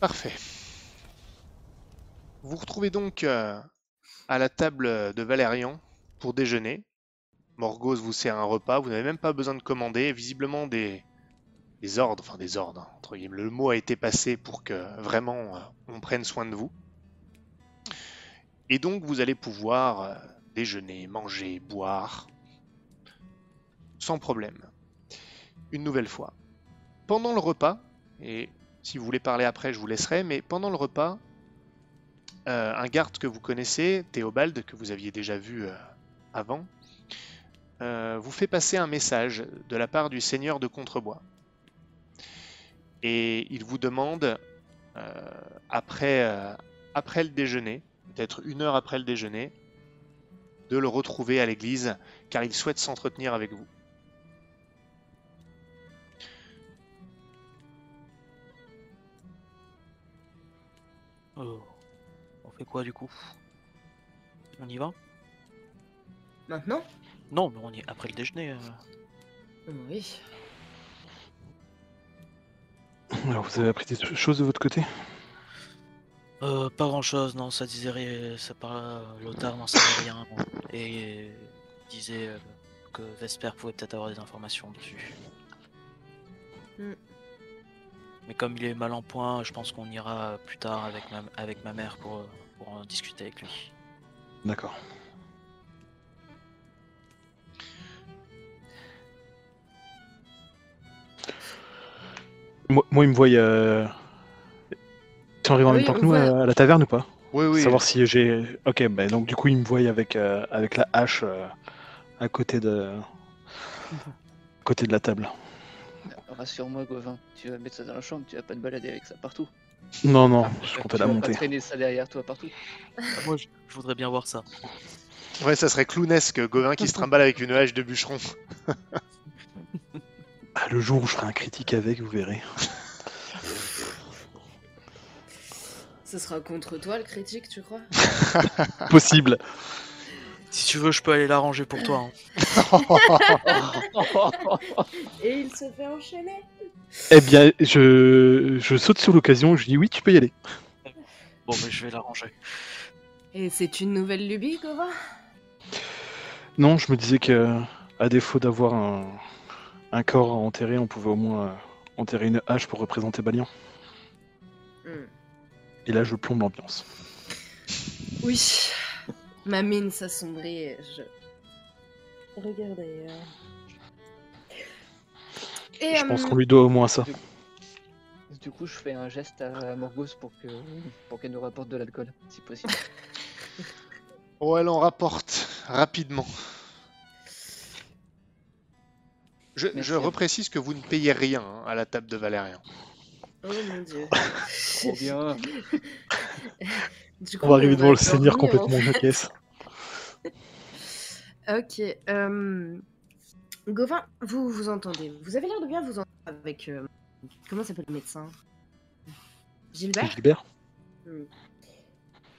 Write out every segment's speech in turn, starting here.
Parfait. Vous retrouvez donc euh, à la table de Valérian pour déjeuner. Morgos vous sert un repas, vous n'avez même pas besoin de commander. Visiblement des, des ordres, enfin des ordres, hein, entre guillemets. Le mot a été passé pour que vraiment euh, on prenne soin de vous. Et donc vous allez pouvoir euh, déjeuner, manger, boire, sans problème. Une nouvelle fois. Pendant le repas, et si vous voulez parler après, je vous laisserai, mais pendant le repas, euh, un garde que vous connaissez, Théobald, que vous aviez déjà vu euh, avant, euh, vous fait passer un message de la part du seigneur de Contrebois. Et il vous demande, après, après le déjeuner, peut-être une heure après le déjeuner, de le retrouver à l'église, car il souhaite s'entretenir avec vous. Oh. On fait quoi du coup? On y va? Maintenant? Non, mais on y après le déjeuner. euh. Oui. Alors, vous avez appris des choses de votre côté? Euh, pas grand chose, non, ça disait rien, ça parlait, Lothar n'en savait rien, et il disait euh, que Vesper pouvait peut-être avoir des informations dessus. Hmm. Mais comme il est mal en point, je pense qu'on ira plus tard avec ma, avec ma mère pour, pour en discuter avec lui. D'accord. Moi, moi, il me voit. Euh... Tu arrives en Ah même temps que nous voit. à, à la taverne ou pas? Oui, oui. Savoir si j'ai. Ok, bah, donc du coup, il me voit avec, euh, avec la hache euh, à côté de. à côté de la table. Rassure-moi, Gauvin, tu vas mettre ça dans la chambre, tu vas pas te balader avec ça partout. Non, non, Ah, je compte tu la vas monter. Pas traîner ça derrière toi partout. Moi, je, je voudrais bien voir ça. Ouais, ça serait clownesque, Gauvin qui se trimballe avec une hache de bûcheron. Ah, le jour où je ferai un critique avec, vous verrez. Ce sera contre toi le critique, tu crois? Possible. Si tu veux, je peux aller l'arranger pour toi. hein. Et il se fait enchaîner. Eh bien, je, je saute sur l'occasion, je dis oui, tu peux y aller. Bon, mais je vais l'arranger. Et c'est une nouvelle lubie, Gova Non, je me disais que, à défaut d'avoir un, un corps à enterrer, on pouvait au moins euh, enterrer une hache pour représenter Balian. Hmm. Et là, je plombe l'ambiance. Oui. Ma mine s'assombrit et je. Regarde ailleurs. Et, Je pense euh, qu'on lui doit au moins ça. Du coup, je fais un geste à Morgos pour que pour qu'elle nous rapporte de l'alcool, si possible. Oh, elle en rapporte rapidement. Je, je reprécise que vous ne payez rien hein, à la table de Valérien. Oh mon dieu. Trop bien. Du On coup, va arriver devant le seigneur complètement jaquesse. Ok. Euh... Gauvin, vous vous entendez. Vous avez l'air de bien vous entendre avec. euh, Comment s'appelle le médecin? Gilbert? Gilbert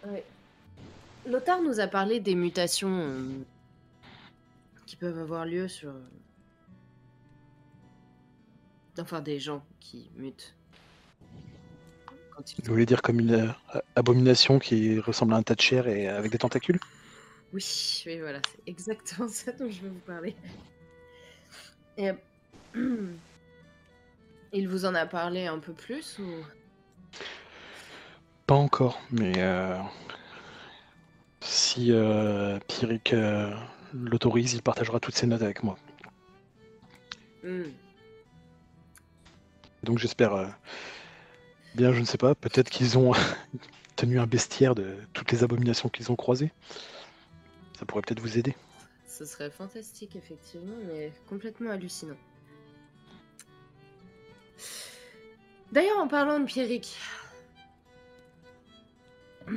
Ouais. Lothar nous a parlé des mutations euh, qui peuvent avoir lieu sur. euh, Enfin, des gens qui mutent. Vous voulez dire comme une abomination qui ressemble à un tas de chair et avec des tentacules? Oui, oui, voilà, c'est exactement ça dont je veux vous parler. Et, euh, il vous en a parlé un peu plus ou? Pas encore, mais euh, si euh, euh, l'autorise, il partagera toutes ses notes avec moi. Hmm. Donc j'espère euh, bien, je ne sais pas, peut-être qu'ils ont tenu un bestiaire de toutes les abominations qu'ils ont croisées. Ça pourrait peut-être vous aider. Ce serait fantastique, effectivement, mais complètement hallucinant. D'ailleurs, en parlant de Pierrick.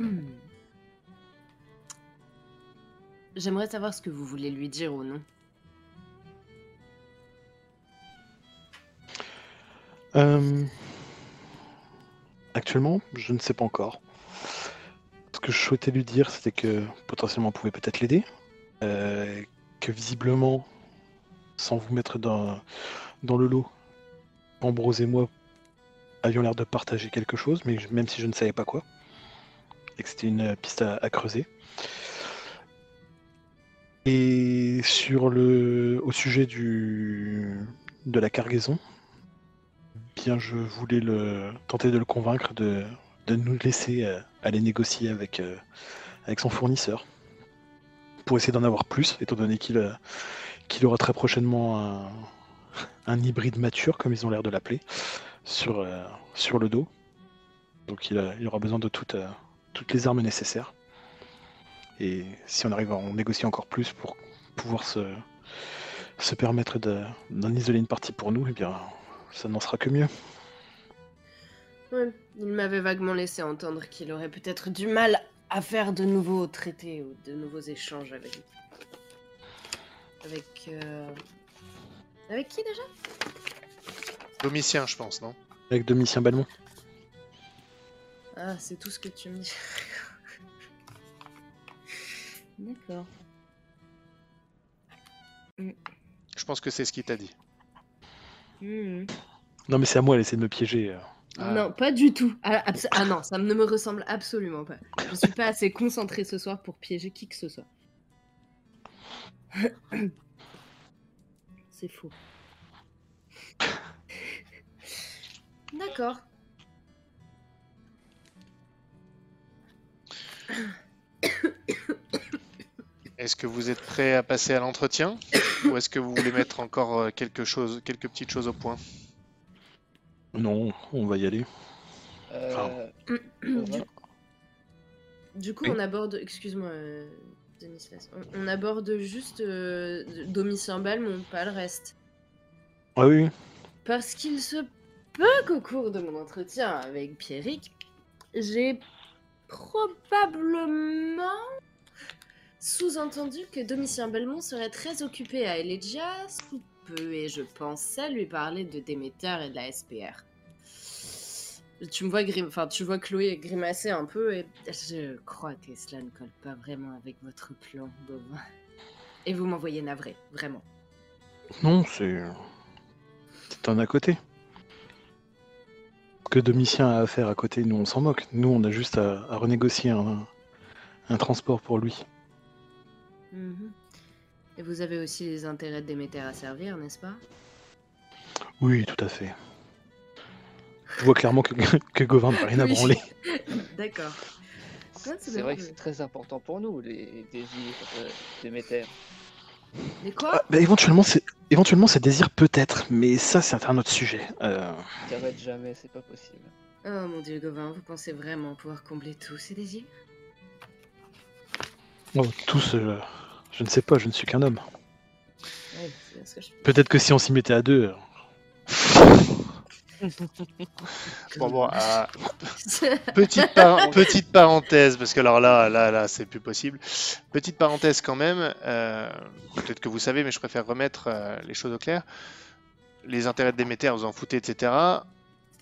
J'aimerais savoir ce que vous voulez lui dire ou non. Euh, Actuellement, je ne sais pas encore. Que je souhaitais lui dire, c'était que potentiellement on pouvait peut-être l'aider. euh, que visiblement, sans vous mettre dans, le lot, Ambrose et moi avions l'air de partager quelque chose, même si je ne savais pas quoi. Et que c'était une piste à, à creuser. Et sur le, au sujet du, de la cargaison, bien je voulais le, tenter de le convaincre de, de nous laisser euh, aller négocier avec, euh, avec son fournisseur pour essayer d'en avoir plus, étant donné qu'il euh, qu'il aura très prochainement un, hybride mature, comme ils ont l'air de l'appeler, sur, sur le dos. Donc il, il aura besoin de toutes, les armes nécessaires. Et si on arrive à en négocier encore plus pour pouvoir se, permettre de- d'en isoler une partie pour nous, eh bien ça n'en sera que mieux. Il m'avait vaguement laissé entendre qu'il aurait peut-être du mal à faire de nouveaux traités ou de nouveaux échanges avec. Avec. euh, Avec qui déjà? Domitien, je pense, non? Avec Domitien Balmont. Ah, c'est tout ce que tu me dis. D'accord. Je pense que c'est ce qu'il t'a dit. Hmm. Non mais c'est à moi, essaie de me piéger. euh. Ah. Non, pas du tout. Ah, ah non, ça ne me ressemble absolument pas. Je suis pas assez concentrée ce soir pour piéger qui que ce soit. C'est faux. D'accord. Est-ce que vous êtes prêt à passer à l'entretien Ou est-ce que vous voulez mettre encore euh, quelque chose, quelques petites choses au point? Non, on va y aller. Euh, Du, coup, Oui. on aborde. Excuse-moi, euh, Denislas. On, on aborde juste euh, Domitien Balmont, pas le reste. Ah oui, oui. Parce qu'il se peut qu'au cours de mon entretien avec Pierrick, j'ai probablement sous-entendu que Domitien Belmont serait très occupé à Elegia sous peu, et je pensais lui parler de Déméter et de la SPR. Tu me vois, grim... enfin, tu vois Chloé grimacer un peu, et je crois que cela ne colle pas vraiment avec votre plan, Bovin. Et vous m'envoyez navré, vraiment. Non, c'est. C'est un à côté. Que Domitien a à faire à côté, nous on s'en moque. Nous on a juste à, à renégocier un, un transport pour lui. Mhm. Et vous avez aussi les intérêts de Déméter à servir, n'est-ce pas? Oui, tout à fait. Je vois clairement que, que Gauvin n'a rien à Oui. branler. D'accord. C'est vrai que c'est très important pour nous, les désirs euh, de Déméter. Mais quoi? Ah, bah, éventuellement, c'est éventuellement c'est désir peut-être, mais ça c'est un autre sujet. Euh, T'arrêtes jamais, c'est pas possible. Oh mon dieu, Gauvin, vous pensez vraiment pouvoir combler tous ces désirs? Oh, tous, euh, je ne sais pas, je ne suis qu'un homme. Ouais, c'est bien ce que je Peut-être que si on s'y mettait à deux, Bon, bon, petite, par- petite parenthèse, parce que alors là, là, là, c'est plus possible. Petite parenthèse quand même. euh, Peut-être que vous savez, mais je préfère remettre euh, les choses au clair. Les intérêts de Déméter, vous en foutez, etc.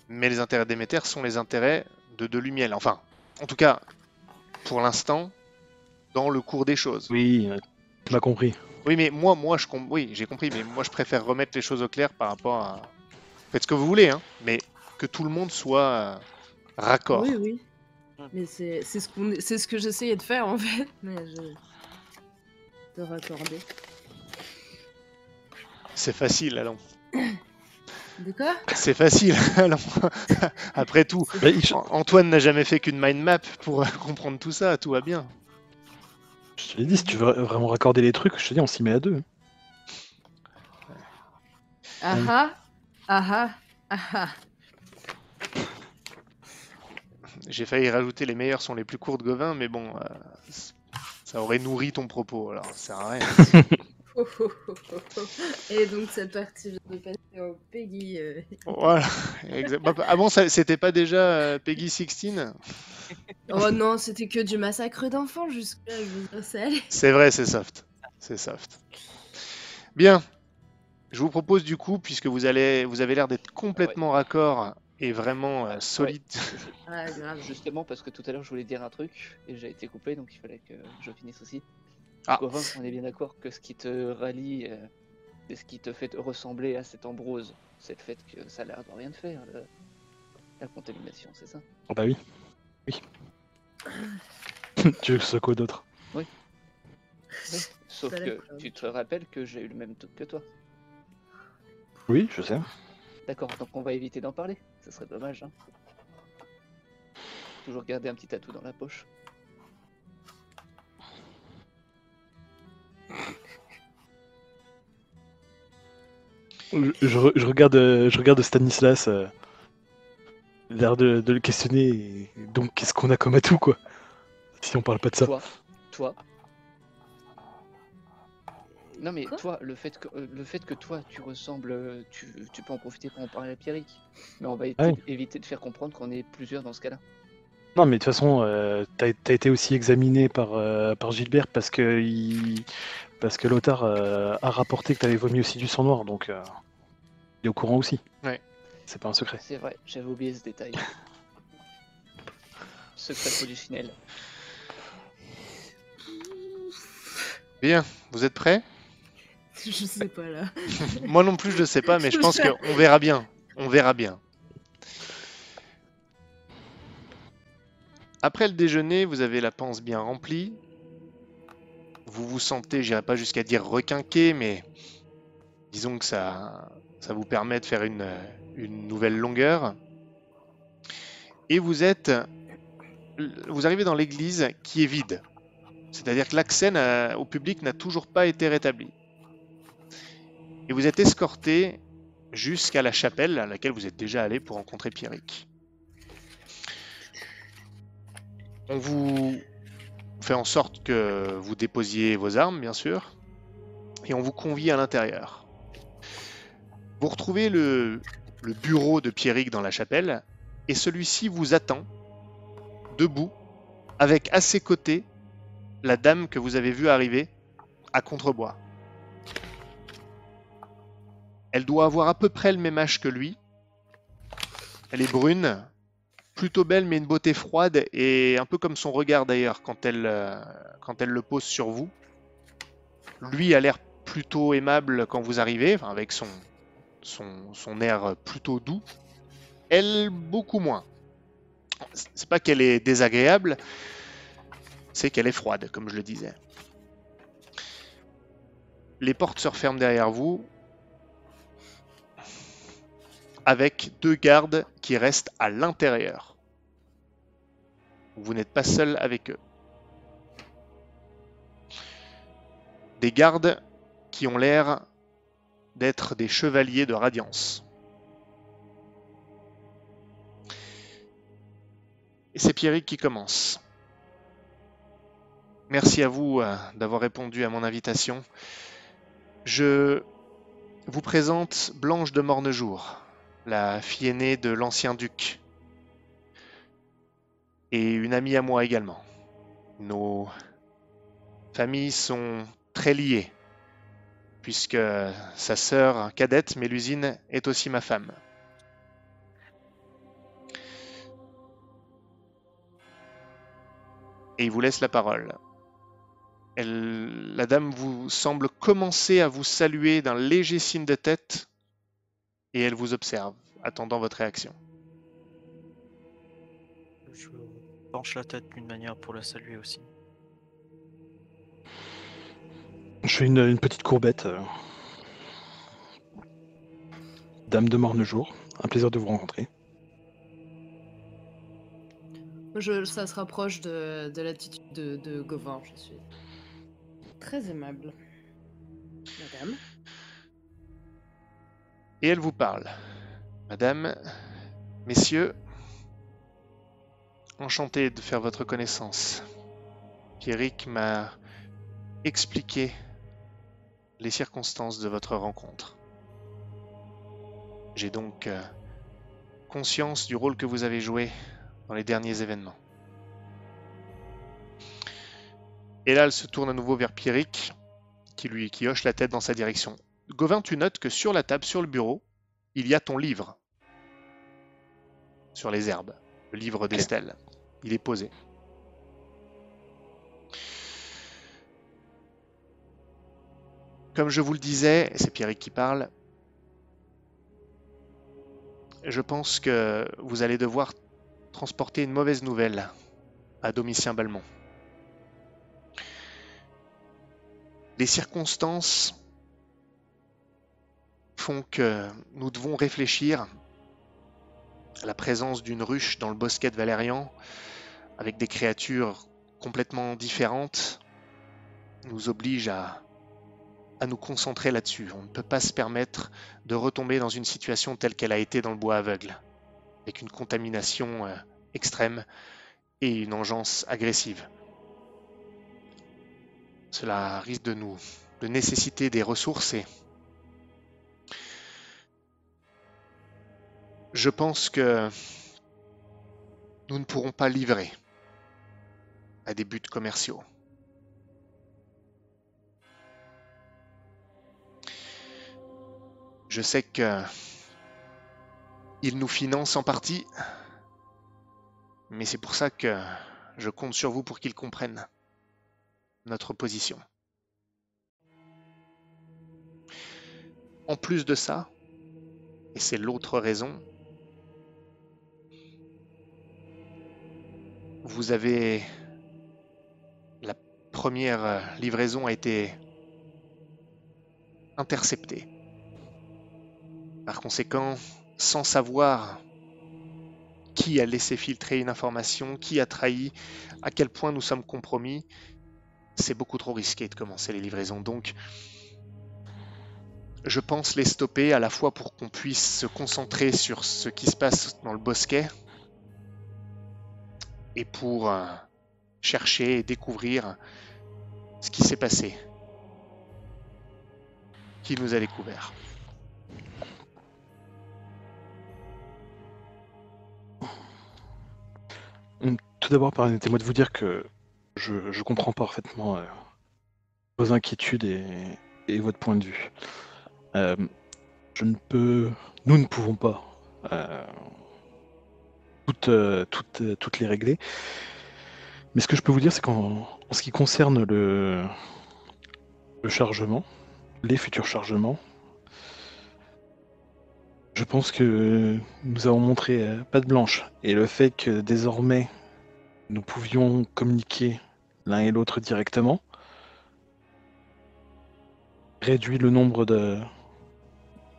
Mais les intérêts de Déméter sont les intérêts de Delumiel. Enfin, en tout cas, pour l'instant, dans le cours des choses. oui, tu m'as compris. Oui, mais moi, moi, je com- oui, j'ai compris, mais moi, je préfère remettre les choses au clair par rapport à. Faites ce que vous voulez, hein, mais que tout le monde soit euh, raccord. Oui, oui. Mais c'est c'est ce, qu'on- c'est ce que j'essayais de faire en fait. Mais je. de raccorder. C'est facile, allons. De quoi? C'est facile, allons. Après tout, Antoine n'a jamais fait qu'une mind map pour euh, comprendre tout ça, tout va bien. Je te l'ai dit, si tu veux vraiment raccorder les trucs, je te dis, on s'y met à deux. Ah ah Ah ah Ah ah J'ai failli rajouter les meilleurs sont les plus courts de Gauvin, mais bon, euh, ça aurait nourri ton propos, alors ça sert à rien. Oh, oh, oh, oh, oh. Et donc cette partie vient de passer au Peggy. euh, Voilà. exact- bah, Avant, ça- c'était pas déjà euh, Peggy 16 Oh non, c'était que du massacre d'enfants jusque-là. C'est vrai, c'est soft. C'est soft. Bien. Je vous propose du coup, puisque vous, allez, vous avez l'air d'être complètement raccord et vraiment euh, solide. Ah, grave. Justement, parce que tout à l'heure, je voulais dire un truc et j'ai été coupé, donc il fallait que je finisse aussi. Ah. On est bien d'accord que ce qui te rallie euh, et ce qui te fait te ressembler à cet Ambrose, c'est le fait que ça a l'air de rien de faire. le- La contamination, c'est ça? Ah bah oui. Oui. tu veux que ce soit quoi d'autre? Oui. Sauf que tu te rappelles que j'ai eu le même truc que toi. Oui, je sais. D'accord, donc on va éviter d'en parler. Ça serait dommage. Hein. Toujours garder un petit atout dans la poche. Je, je re- je regarde, euh, je regarde Stanislas, euh, l'air de, de le questionner. et donc, qu'est-ce qu'on a comme atout, quoi Si on parle pas de ça. Toi, toi. Non mais Quoi toi, le fait que euh, le fait que toi tu ressembles, euh, tu, tu peux en profiter pour en parler à Pierrick. Mais on va éviter, Ah oui. éviter de faire comprendre qu'on est plusieurs dans ce cas-là. Non, mais de toute façon, euh, t'as as été aussi examiné par, euh, par Gilbert parce que, il... parce que Lothar euh, a rapporté que t'avais vomi aussi du sang noir, donc euh, est au courant aussi. Ouais. C'est pas un secret. C'est vrai, j'avais oublié ce détail. Secret polichinelle. Bien, vous êtes prêts? Je sais pas là. Moi non plus, je sais pas, mais je pense qu'on verra bien. On verra bien. Après le déjeuner, vous avez la panse bien remplie. Vous vous sentez, j'irai pas jusqu'à dire requinqué, mais disons que ça, ça vous permet de faire une, une nouvelle longueur. Et vous êtes, vous arrivez dans l'église qui est vide. C'est-à-dire que l'accès au public n'a toujours pas été rétabli. Et vous êtes escorté jusqu'à la chapelle à laquelle vous êtes déjà allé pour rencontrer Pierrick. On vous fait en sorte que vous déposiez vos armes, bien sûr, et on vous convie à l'intérieur. Vous retrouvez le, bureau de Pierrick dans la chapelle, et celui-ci vous attend, debout, avec à ses côtés la dame que vous avez vue arriver à Contrebois. Elle doit avoir à peu près le même âge que lui. Elle est brune, plutôt belle mais une beauté froide et un peu comme son regard d'ailleurs quand elle, euh, le pose sur vous. Lui a l'air plutôt aimable quand vous arrivez, avec son, son, air plutôt doux. Elle, beaucoup moins. C'est pas qu'elle est désagréable, c'est qu'elle est froide, comme je le disais. Les portes se referment derrière vous, avec deux gardes qui restent à l'intérieur. Vous n'êtes pas seul avec eux. Des gardes qui ont l'air d'être des chevaliers de radiance. Et c'est Pierrick qui commence. Merci à vous euh, d'avoir répondu à mon invitation. Je vous présente Blanche de Mornejour, la fille aînée de l'ancien duc, et une amie à moi également. Nos familles sont très liées, puisque sa sœur cadette, Mélusine, est aussi ma femme. Et il vous laisse la parole. La dame vous semble commencer à vous saluer d'un léger signe de tête et elle vous observe, attendant votre réaction. Je penche la tête d'une manière pour la saluer aussi. Je fais une, une petite courbette. euh. Dame de Mornejour, un plaisir de vous rencontrer. Je, ça se rapproche de, de l'attitude de, de Gauvin, je suis très aimable. Madame Et elle vous parle. Madame, messieurs, enchanté de faire votre connaissance. Pierrick m'a expliqué les circonstances de votre rencontre. J'ai donc euh, conscience du rôle que vous avez joué dans les derniers événements. Et là, elle se tourne à nouveau vers Pierrick, qui lui qui hoche la tête dans sa direction. Gauvin, tu notes que sur la table, sur le bureau, il y a ton livre. Sur les herbes. Le livre d'Estelle. Il est posé. Comme je vous le disais, c'est Pierrick qui parle, je pense que vous allez devoir transporter une mauvaise nouvelle à Domitien Balmont. Les circonstances font que nous devons réfléchir la présence d'une ruche dans le bosquet de Valérian, avec des créatures complètement différentes, nous oblige à, à nous concentrer là-dessus. On ne peut pas se permettre de retomber dans une situation telle qu'elle a été dans le bois aveugle, avec une contamination euh, extrême et une engeance agressive. Cela risque de nous de nécessiter des ressources et je pense que nous ne pourrons pas livrer à des buts commerciaux. Je sais que il nous finance en partie, mais c'est pour ça que je compte sur vous pour qu'ils comprennent notre position. En plus de ça, et c'est l'autre raison, vous avez... La première livraison a été interceptée. Par conséquent, sans savoir qui a laissé filtrer une information, qui a trahi, à quel point nous sommes compromis, c'est beaucoup trop risqué de commencer les livraisons. Donc, je pense les stopper à la fois pour qu'on puisse se concentrer sur ce qui se passe dans le bosquet et pour euh, chercher et découvrir ce qui s'est passé, qui nous a découvert. Tout d'abord, permettez-moi de vous dire que je, comprends parfaitement euh, vos inquiétudes et, votre point de vue. Euh, je ne peux, nous ne pouvons pas euh, toutes, toutes, les régler. Mais ce que je peux vous dire, c'est qu'en en ce qui concerne le, le chargement, les futurs chargements, je pense que nous avons montré euh, patte blanche. Et le fait que désormais nous pouvions communiquer l'un et l'autre directement réduit le nombre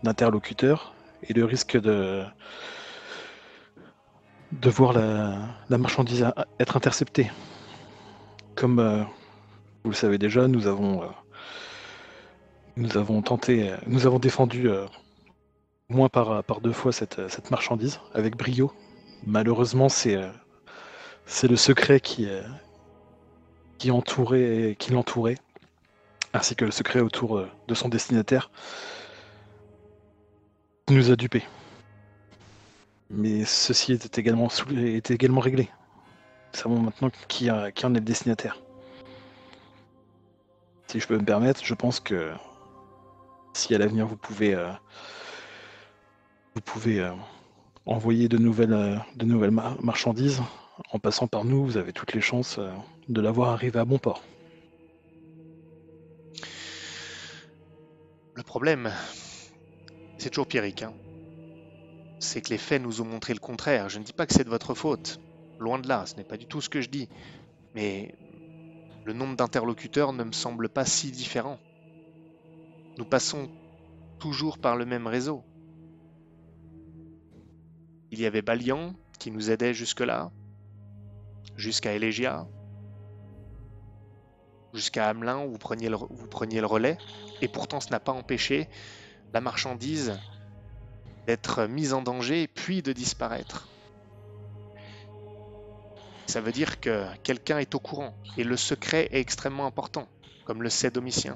d'interlocuteurs et le risque de de voir la, marchandise être interceptée. Comme euh, vous le savez déjà, nous avons euh, nous avons tenté, nous avons défendu moins par, par deux fois cette, euh, cette marchandise avec brio. Malheureusement, c'est euh, le secret qui, euh, qui entourait, qui l'entourait, ainsi que le secret autour euh, de son destinataire, qui nous a dupés. Mais ceci était également, réglé. Nous savons maintenant qui, en est le destinataire. Si je peux me permettre, je pense que si à l'avenir vous pouvez, euh, vous pouvez euh, envoyer de nouvelles, euh, marchandises en passant par nous, vous avez toutes les chances euh, de l'avoir arrivé à bon port. Le problème, c'est toujours Pierrick, hein. c'est que les faits nous ont montré le contraire. Je ne dis pas que c'est de votre faute, loin de là, ce n'est pas du tout ce que je dis, mais le nombre d'interlocuteurs ne me semble pas si différent. Nous passons toujours par le même réseau. Il y avait Balian qui nous aidait jusque-là, jusqu'à Elegia, jusqu'à Hamelin où vous preniez, le, vous preniez le relais, et pourtant ce n'a pas empêché la marchandise d'être mise en danger puis de disparaître. Ça veut dire que quelqu'un est au courant, et le secret est extrêmement important, comme le sait Domitien.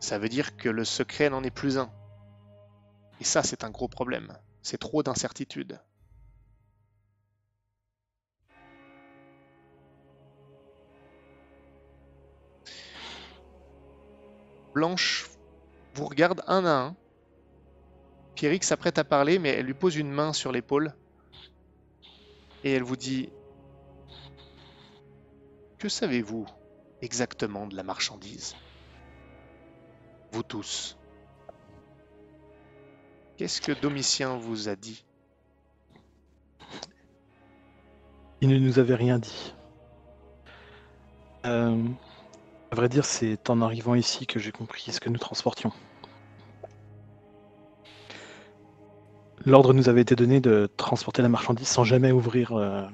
Ça veut dire que le secret n'en est plus un. Et ça, c'est un gros problème. C'est trop d'incertitudes. Blanche vous regarde un à un. Pierrick s'apprête à parler, mais elle lui pose une main sur l'épaule. Et elle vous dit Que savez-vous exactement de la marchandise? Vous tous. Qu'est-ce que Domitien vous a dit? Il ne nous avait rien dit. Euh, à vrai dire, c'est en arrivant ici que j'ai compris ce que nous transportions. L'ordre nous avait été donné de transporter la marchandise sans jamais ouvrir, euh,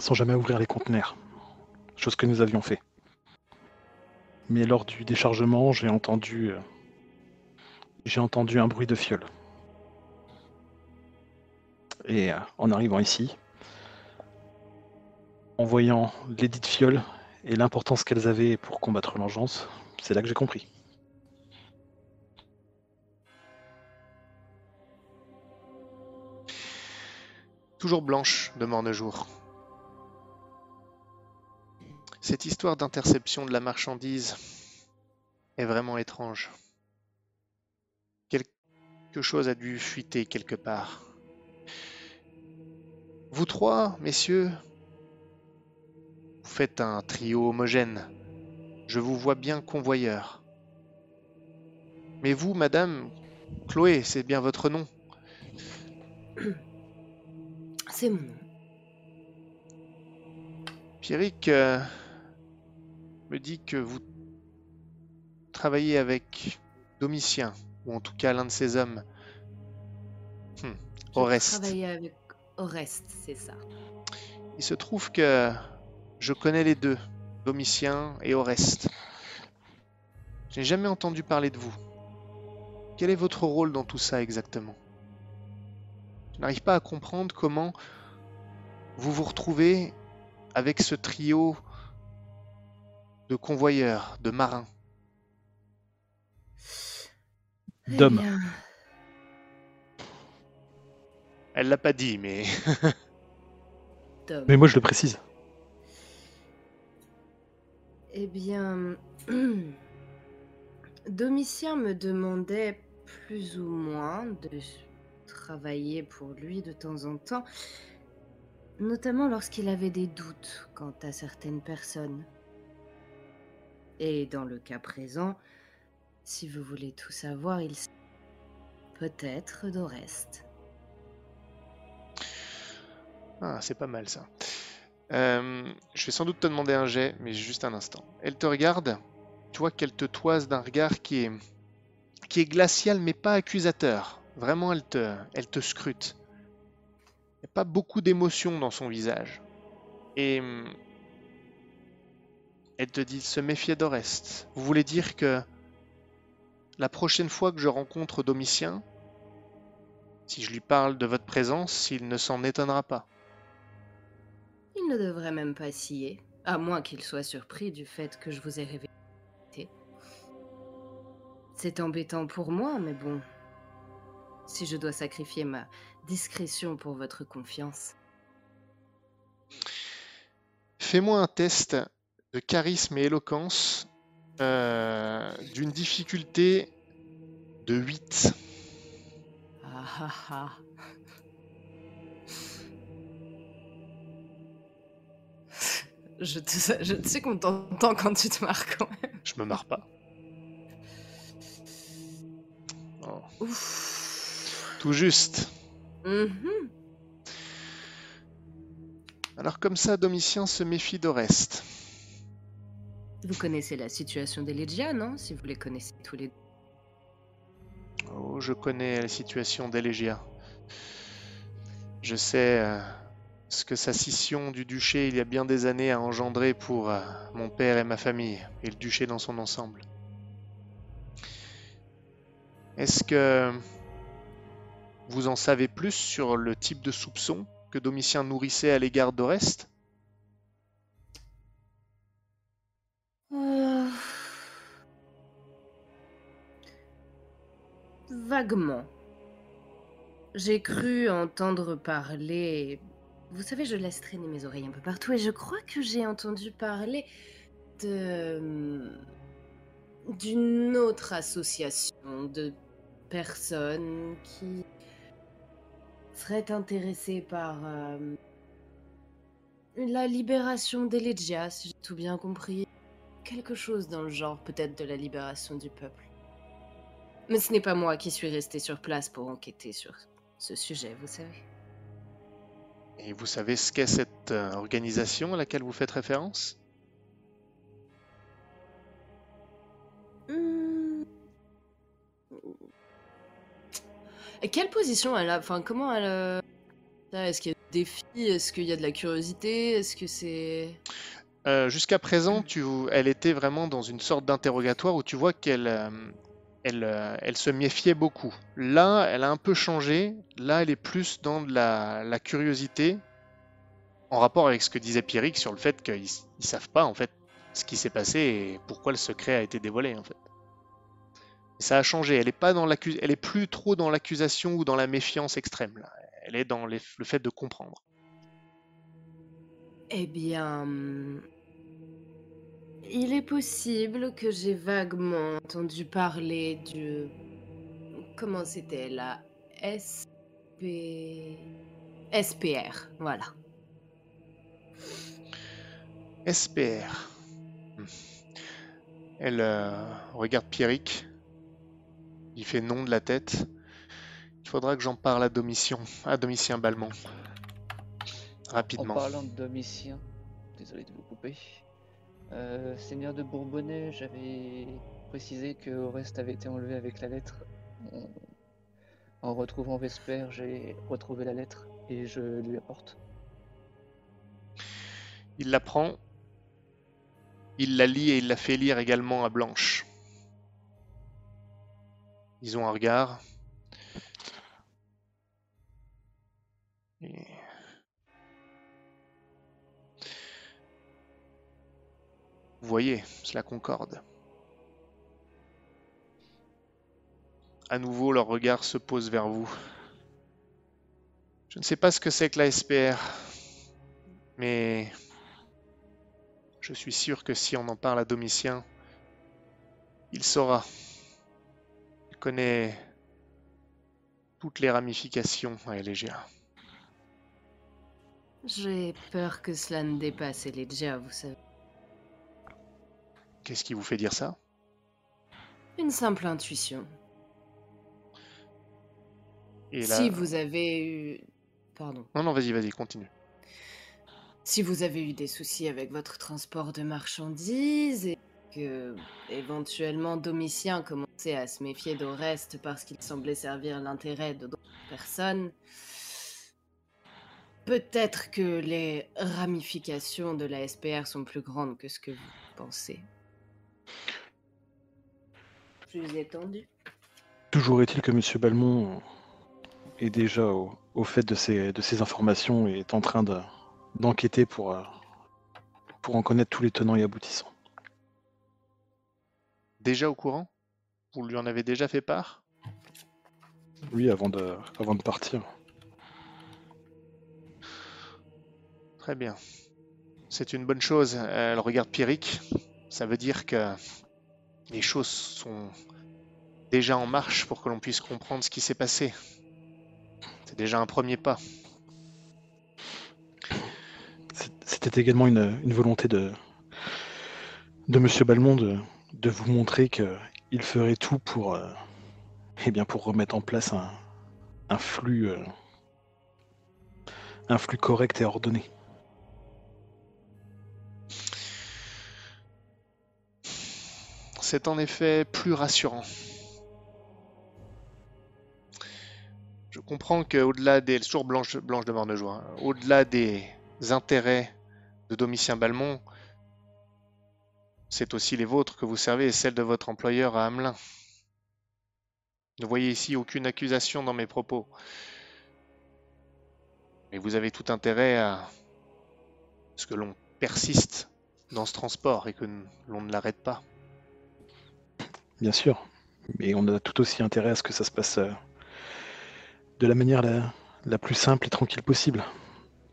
sans jamais ouvrir les conteneurs, chose que nous avions fait. Mais lors du déchargement, j'ai entendu, euh, j'ai entendu un bruit de fiole. Et euh, en arrivant ici, en voyant les dites fioles et l'importance qu'elles avaient pour combattre l'engeance, c'est là que j'ai compris. Toujours blanche de Mornejour. Cette histoire d'interception de la marchandise est vraiment étrange. Quelque chose a dû fuiter quelque part. Vous trois, messieurs, vous faites un trio homogène. Je vous vois bien convoyeur. Mais vous, madame, Chloé, c'est bien votre nom. C'est mon nom. Pierrick euh, me dit que vous travaillez avec Domitien, ou en tout cas l'un de ses hommes. Hmm, avec Oreste, c'est ça. Il se trouve que je connais les deux, Domitien et Oreste. Je n'ai jamais entendu parler de vous. Quel est votre rôle dans tout ça exactement? Je n'arrive pas à comprendre comment vous vous retrouvez avec ce trio de convoyeurs, de marins. Bien, Elle l'a pas dit, mais. Mais moi je le précise. Eh bien, Domitien me demandait plus ou moins de travailler pour lui de temps en temps, notamment lorsqu'il avait des doutes quant à certaines personnes. Et dans le cas présent, si vous voulez tout savoir, il peut-être d'Oreste. Ah, c'est pas mal ça. Euh, je vais sans doute te demander un jet, mais juste un instant. Elle te regarde, tu vois qu'elle te toise d'un regard qui est, qui est glacial mais pas accusateur. Vraiment, elle te, elle te scrute. Il n'y a pas beaucoup d'émotion dans son visage. Et hum, elle te dit se méfier d'Oreste. Vous voulez dire que la prochaine fois que je rencontre Domitien, si je lui parle de votre présence, il ne s'en étonnera pas. Il ne devrait même pas scier, à moins qu'il soit surpris du fait que je vous ai révélé. C'est embêtant pour moi, mais bon. Si je dois sacrifier ma discrétion pour votre confiance. Fais-moi un test de charisme et éloquence d'une difficulté de 8. Ah ah ah. Je te, sais- je te sais qu'on t'entend quand tu te marres quand même. Je me marre pas. Oh, Ouf. tout juste. Mhm. Alors comme ça, Domitien se méfie d'Oreste. Vous connaissez la situation des Legia, non? Si vous les connaissez tous les deux. Oh, je connais la situation d'Elégia. Je sais euh, ce que sa scission du duché il y a bien des années a engendré pour euh, mon père et ma famille, et le duché dans son ensemble. Est-ce que vous en savez plus sur le type de soupçon que Domitien nourrissait à l'égard d'Oreste? Vaguement. J'ai cru entendre parler. Vous savez, je laisse traîner mes oreilles un peu partout et je crois que j'ai entendu parler de. d'une autre association de personnes qui seraient intéressées par. euh, la libération d'Elegia, si j'ai tout bien compris quelque chose dans le genre peut-être de la libération du peuple. Mais ce n'est pas moi qui suis resté sur place pour enquêter sur ce sujet, vous savez. Et vous savez ce qu'est cette euh, organisation à laquelle vous faites référence? Hmm. Et quelle position elle a? Enfin, comment elle. euh, ça, Est-ce qu'il y a des défis? Est-ce qu'il y a de la curiosité? Est-ce que c'est. Euh, Jusqu'à présent, tu, elle était vraiment dans une sorte d'interrogatoire où tu vois qu'elle euh, elle, euh, elle se méfiait beaucoup. Là, elle a un peu changé. Là, elle est plus dans de la, curiosité en rapport avec ce que disait Pierrick sur le fait qu'ils ne savent pas en fait ce qui s'est passé et pourquoi le secret a été dévoilé en fait. Ça a changé. Elle est pas dans elle est plus trop dans l'accusation ou dans la méfiance extrême. Elle est dans le fait de comprendre. Eh bien. Il est possible que j'ai vaguement entendu parler du. Comment c'était La SP. SPR, voilà. SPR. Hmm. Elle euh, regarde Pierrick. Il fait non de la tête. Il faudra que j'en parle à Domitian, à Domitien Balmont. En Rapidement. parlant de Domitien, désolé de vous couper. Euh, Seigneur de Bourbonnais, j'avais précisé que Oreste avait été enlevé avec la lettre. En- En retrouvant Vesper, j'ai retrouvé la lettre et je lui apporte. Il la prend. Il la lit et il la fait lire également à Blanche. Ils ont un regard. Vous voyez, cela concorde. À nouveau, leur regard se pose vers vous. Je ne sais pas ce que c'est que la SPR, mais je suis sûr que si on en parle à Domitien, il saura. Il connaît toutes les ramifications à Elegia. J'ai peur que cela ne dépasse Elegia, vous savez. Qu'est-ce qui vous fait dire ça? Une simple intuition. Et là... Si vous avez eu. Pardon. Non, non, vas-y, vas-y, continue. Si vous avez eu des soucis avec votre transport de marchandises et que éventuellement Domitien commençait à se méfier d'Oreste parce qu'il semblait servir l'intérêt de d'autres personnes, peut-être que les ramifications de la SPR sont plus grandes que ce que vous pensez. Plus. Toujours est-il que M. Balmont est déjà au, au fait de ces, de ces informations et est en train de- d'enquêter pour, euh, pour en connaître tous les tenants et aboutissants. Déjà au courant? Vous lui en avez déjà fait part? Oui, avant de, avant de partir. Très bien. C'est une bonne chose. Elle regarde Pierrick. Ça veut dire que les choses sont déjà en marche pour que l'on puisse comprendre ce qui s'est passé. C'est déjà un premier pas. C'était également une, volonté de, de M. Balmont de, vous montrer qu'il ferait tout pour, euh, eh bien, pour remettre en place un, euh, un flux correct et ordonné. C'est en effet plus rassurant. Je comprends qu'au-delà des... Toujours Blanche, de Mornejoie, hein, au-delà des intérêts de Domitien Balmont, c'est aussi les vôtres que vous servez et celles de votre employeur à Hamelin. Ne voyez ici aucune accusation dans mes propos. Mais vous avez tout intérêt à ce que l'on persiste dans ce transport et que l'on ne l'arrête pas. Bien sûr. Mais on a tout aussi intérêt à ce que ça se passe euh, de la manière la, plus simple et tranquille possible.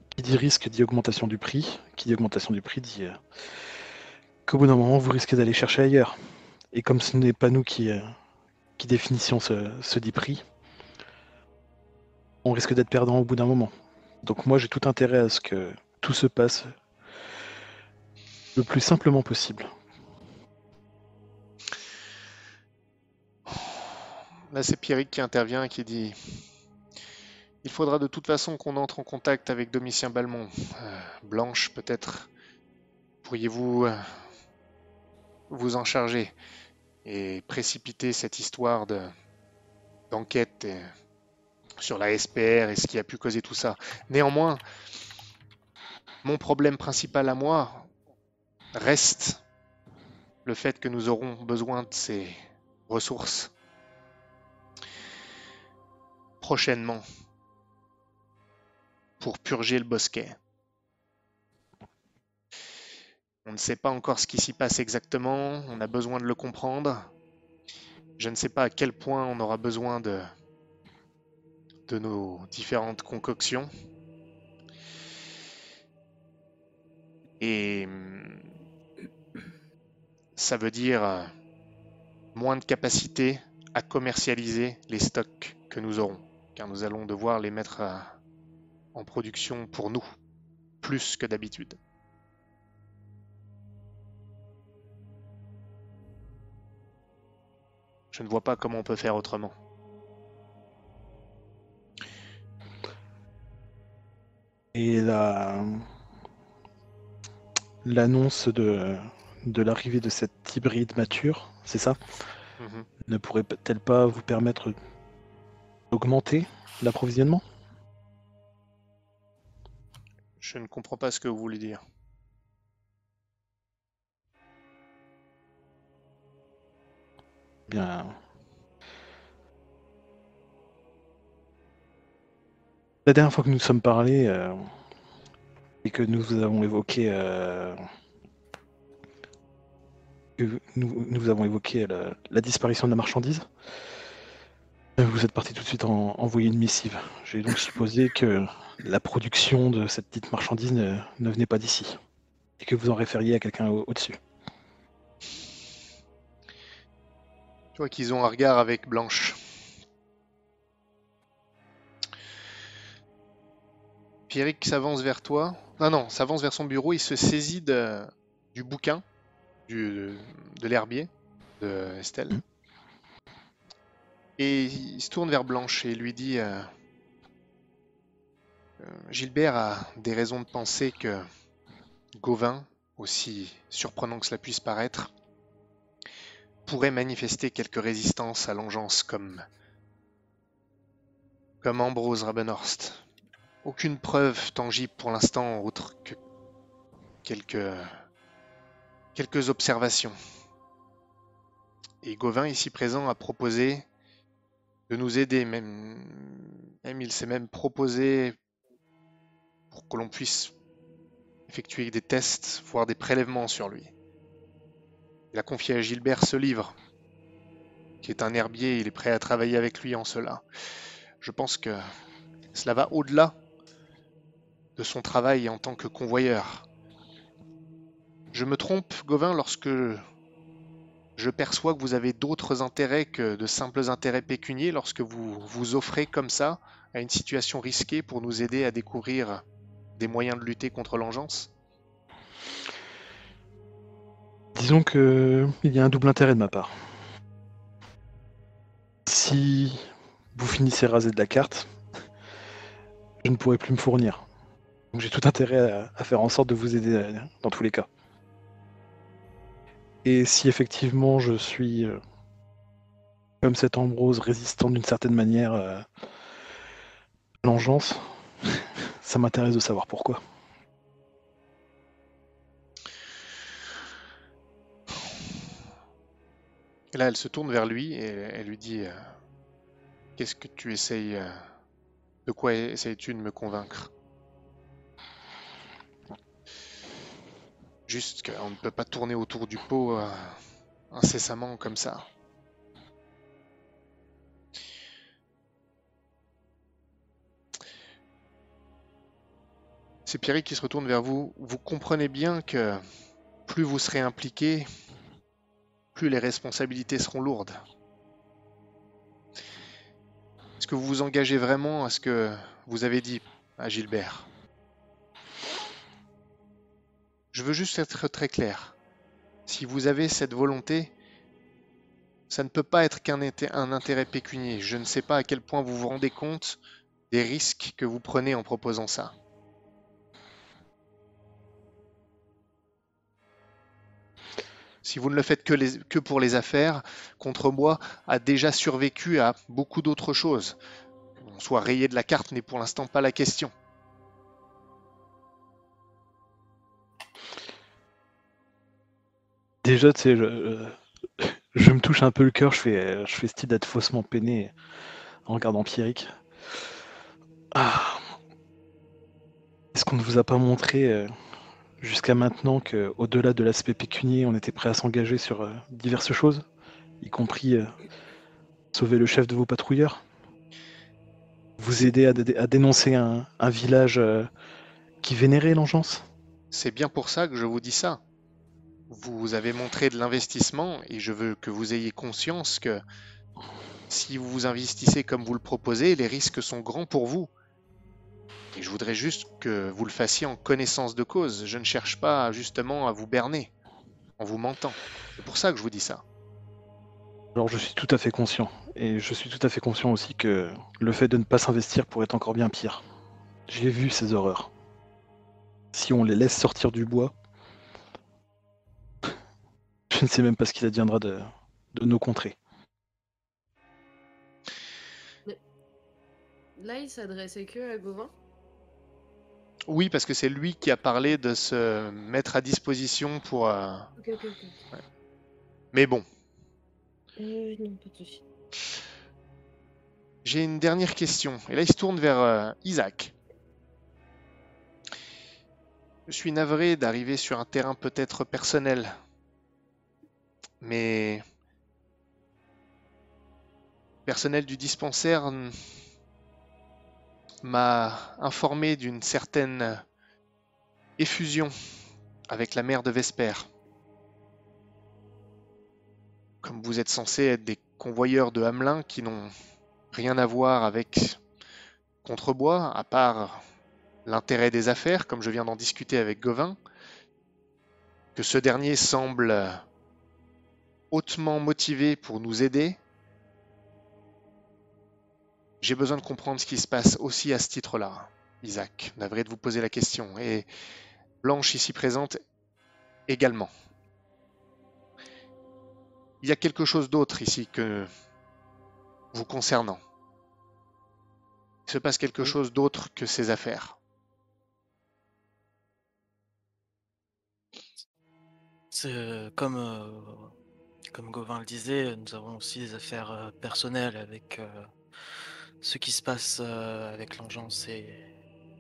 Qui dit risque dit augmentation du prix. Qui dit augmentation du prix dit euh, qu'au bout d'un moment, vous risquez d'aller chercher ailleurs. Et comme ce n'est pas nous qui, euh, ce dit prix, on risque d'être perdant au bout d'un moment. Donc moi, j'ai tout intérêt à ce que tout se passe le plus simplement possible. Là, c'est Pierrick qui intervient et qui dit Il faudra de toute façon qu'on entre en contact avec Domitien Balmont. Euh, Blanche, peut-être pourriez-vous euh, vous en charger et précipiter cette histoire de d'enquête euh, sur la SPR et ce qui a pu causer tout ça. Néanmoins, mon problème principal à moi reste le fait que nous aurons besoin de ces ressources prochainement pour purger le bosquet. On ne sait pas encore ce qui s'y passe exactement, on a besoin de le comprendre. Je ne sais pas à quel point on aura besoin de, de nos différentes concoctions. Et ça veut dire moins de capacité à commercialiser les stocks que nous aurons, car nous allons devoir les mettre euh, en production pour nous, plus que d'habitude. Je ne vois pas comment on peut faire autrement. Et la l'annonce de, de l'arrivée de cette hybride mature, c'est ça? Mhm. Ne pourrait-elle pas vous permettre d'augmenter l'approvisionnement? Je ne comprends pas ce que vous voulez dire. Bien. La dernière fois que nous nous sommes parlé euh, et que nous vous avons évoqué euh, que nous, nous avons évoqué la, la disparition de la marchandise, euh, vous êtes parti tout de suite en, envoyer une missive. J'ai donc supposé que la production de cette dite marchandise ne, ne venait pas d'ici et que vous en référiez à quelqu'un au- au-dessus. Tu vois qu'ils ont un regard avec Blanche. Pierrick s'avance vers toi. Non, non, s'avance vers son bureau. Il se saisit de- du bouquin du, de l'herbier de Estelle. Et il se tourne vers Blanche et lui dit euh, euh, Gilbert a des raisons de penser que Gauvin, aussi surprenant que cela puisse paraître, pourrait manifester quelque résistance à l'engeance comme comme Ambrose Rabenhorst. Aucune preuve tangible pour l'instant autre que quelques quelques observations. Et Gauvin ici présent a proposé de nous aider, même, il s'est même proposé pour que l'on puisse effectuer des tests, voire des prélèvements sur lui. Il a confié à Gilbert ce livre, qui est un herbier, il est prêt à travailler avec lui en cela. Je pense que cela va au-delà de son travail en tant que convoyeur. Je me trompe, Gauvin, lorsque je perçois que vous avez d'autres intérêts que de simples intérêts pécuniers lorsque vous vous offrez comme ça à une situation risquée pour nous aider à découvrir des moyens de lutter contre l'engeance? Disons que il y a un double intérêt de ma part. Si vous finissez rasé de la carte, je ne pourrai plus me fournir. Donc j'ai tout intérêt à, faire en sorte de vous aider euh, dans tous les cas. Et si effectivement je suis euh, comme cet Ambrose résistant d'une certaine manière euh, à l'engeance, ça m'intéresse de savoir pourquoi. Et là, elle se tourne vers lui et elle lui dit euh, Qu'est-ce que tu essayes De quoi essayes-tu de me convaincre? Juste qu'on ne peut pas tourner autour du pot euh, incessamment comme ça. C'est Pierrick qui se retourne vers vous. Vous comprenez bien que plus vous serez impliqué, plus les responsabilités seront lourdes. Est-ce que vous vous engagez vraiment à ce que vous avez dit à Gilbert? Je veux juste être très clair. Si vous avez cette volonté, Ça ne peut pas être qu'un inté- un intérêt pécunier. Je ne sais pas à quel point vous vous rendez compte des risques que vous prenez en proposant ça. Si vous ne le faites que, pour les affaires, Contrebois a déjà survécu à beaucoup d'autres choses. Qu'on soit rayé de la carte n'est pour l'instant pas la question. Déjà, tu sais, je, me touche un peu le cœur, je fais, je fais style d'être faussement peiné en regardant Pierrick. Ah. Est-ce qu'on ne vous a pas montré euh, jusqu'à maintenant que, au-delà de l'aspect pécunier, on était prêt à s'engager sur euh, diverses choses, y compris euh, sauver le chef de vos patrouilleurs? Vous aider à, dé- à dénoncer un, un village qui vénérait l'engeance? C'est bien pour ça que je vous dis ça. Vous avez montré de l'investissement et je veux que vous ayez conscience que si vous vous investissez comme vous le proposez, les risques sont grands pour vous. Et je voudrais juste que vous le fassiez en connaissance de cause. Je ne cherche pas justement à vous berner en vous mentant. C'est pour ça que je vous dis ça. Alors je suis tout à fait conscient. Et je suis tout à fait conscient aussi que le fait de ne pas s'investir pourrait être encore bien pire. J'ai vu ces horreurs. Si on les laisse sortir du bois, je ne sais même pas ce qu'il adviendra de, de nos contrées. Là, il s'adressait que à Gauvin. Oui, parce que c'est lui qui a parlé de se mettre à disposition pour... euh, Ok, ok, ok. Mais bon, Euh, non, pas de soucis. J'ai une dernière question. Et là, il se tourne vers euh, Isaac. Je suis navré d'arriver sur un terrain peut-être personnel. Mais... Personnel du dispensaire n- m'a informé d'une certaine effusion avec la mère de Vesper. Comme vous êtes censés être des convoyeurs de Hamelin qui n'ont rien à voir avec Contrebois, à part l'intérêt des affaires, comme je viens d'en discuter avec Gauvin, que ce dernier semble hautement motivé pour nous aider. J'ai besoin de comprendre ce qui se passe aussi à ce titre-là, Isaac. Navré de vous poser la question. Et Blanche, ici présente, également. Il y a quelque chose d'autre ici que vous concernant. Il se passe quelque chose d'autre que ces affaires. C'est euh, comme, euh, comme Gauvin le disait, nous avons aussi des affaires euh, personnelles avec euh, ce qui se passe euh, avec l'engeance et,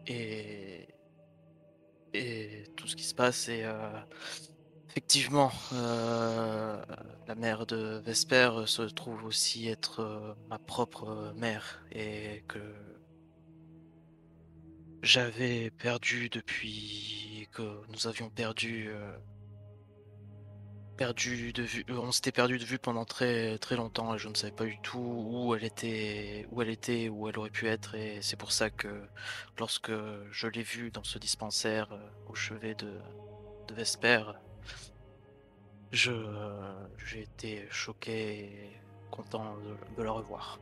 et, tout ce qui se passe. Et euh, effectivement, euh, la mère de Vesper se trouve aussi être euh, ma propre mère et que j'avais perdu depuis que nous avions perdu. euh, perdu de vue, euh, on s'était perdu de vue pendant très très longtemps et je ne savais pas du tout où elle était, où elle était, où elle aurait pu être et c'est pour ça que lorsque je l'ai vue dans ce dispensaire euh, au chevet de, de Vesper, je euh, j'ai été choqué et content de, la revoir.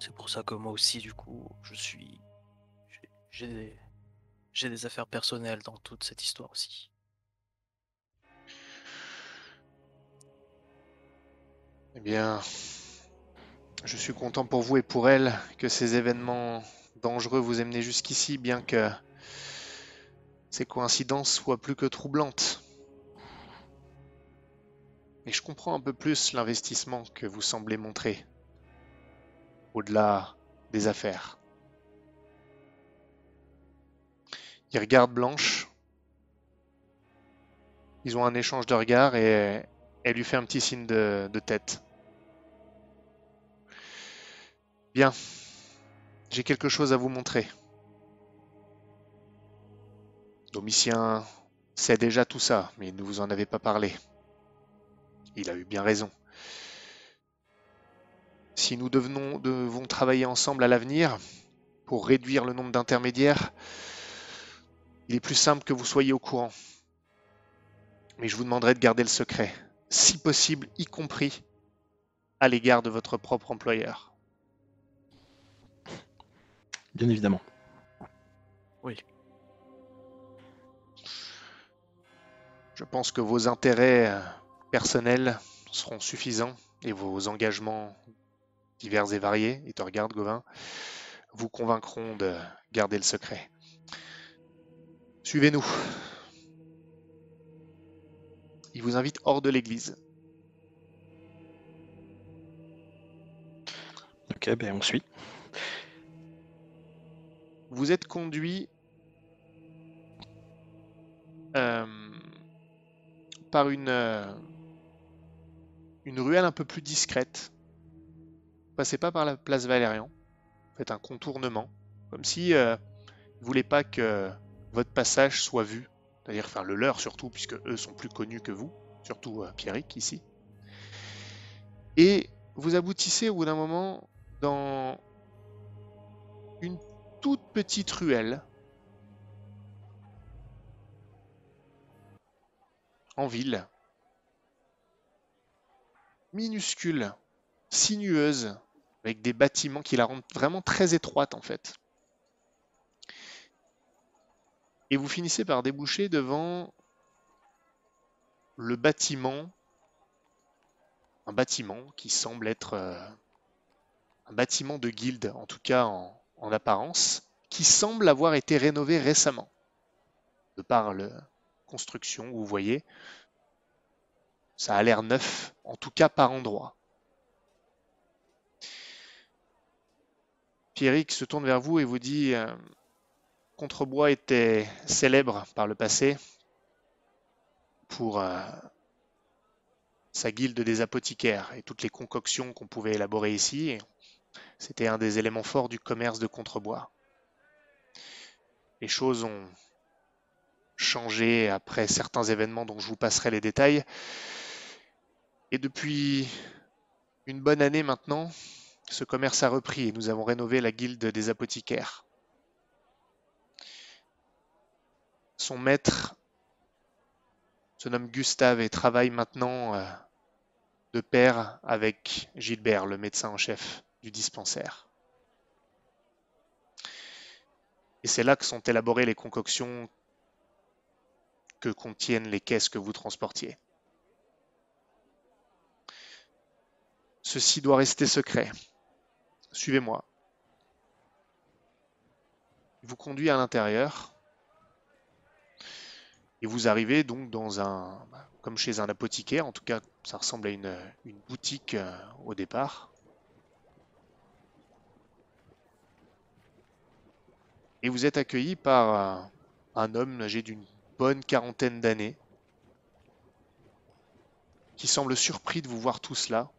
C'est pour ça que moi aussi du coup je suis j'ai- des, j'ai des affaires personnelles dans toute cette histoire aussi. Eh bien, je suis content pour vous et pour elle que ces événements dangereux vous aient mené jusqu'ici, bien que ces coïncidences soient plus que troublantes. Et je comprends un peu plus l'investissement que vous semblez montrer, au-delà des affaires. Il regarde Blanche. Ils ont un échange de regards et elle lui fait un petit signe de tête. Bien. J'ai quelque chose à vous montrer. Domitien sait déjà tout ça, mais il ne vous en avait pas parlé. Il a eu bien raison. Si nous devons travailler ensemble à l'avenir pour réduire le nombre d'intermédiaires, il est plus simple que vous soyez au courant. Mais je vous demanderai de garder le secret, si possible, y compris à l'égard de votre propre employeur. Bien évidemment. Je pense que vos intérêts euh, personnels seront suffisants et vos engagements divers et variés, et te regarde Gauvin, vous convaincront de garder le secret. Suivez-nous. Il vous invite hors de l'église. Ok, ben on suit. Vous êtes conduit euh, par une, euh, une ruelle un peu plus discrète. Passez pas par la place Valérian. Faites un contournement, comme si euh, vous voulez pas que votre passage soit vu, c'est-à-dire enfin le leur surtout, puisque eux sont plus connus que vous, surtout Pierrick ici. Et vous aboutissez au bout d'un moment dans une petite ruelle en ville, minuscule, sinueuse, avec des bâtiments qui la rendent vraiment très étroite en fait. Et vous finissez par déboucher devant le bâtiment, un bâtiment qui semble être euh, un bâtiment de guilde, en tout cas en, en apparence, qui semble avoir été rénové récemment, de par la construction, vous voyez. Ça a l'air neuf, en tout cas par endroit. Pierrick se tourne vers vous et vous dit euh, Contrebois était célèbre par le passé pour euh, sa guilde des apothicaires et toutes les concoctions qu'on pouvait élaborer ici. C'était un des éléments forts du commerce de Contrebois. Les choses ont changé après certains événements dont je vous passerai les détails. Et depuis une bonne année maintenant, ce commerce a repris et nous avons rénové la guilde des apothicaires. Son maître se nomme Gustave et travaille maintenant euh, de pair avec Gilbert, le médecin en chef du dispensaire. Et c'est là que sont élaborées les concoctions que contiennent les caisses que vous transportiez. Ceci doit rester secret. Suivez-moi. Il vous conduit à l'intérieur. Et vous arrivez donc dans un, comme chez un apothicaire, en tout cas ça ressemble à une, boutique euh, au départ. Et vous êtes accueilli par un, un homme âgé d'une bonne quarantaine d'années, qui semble surpris de vous voir tous là,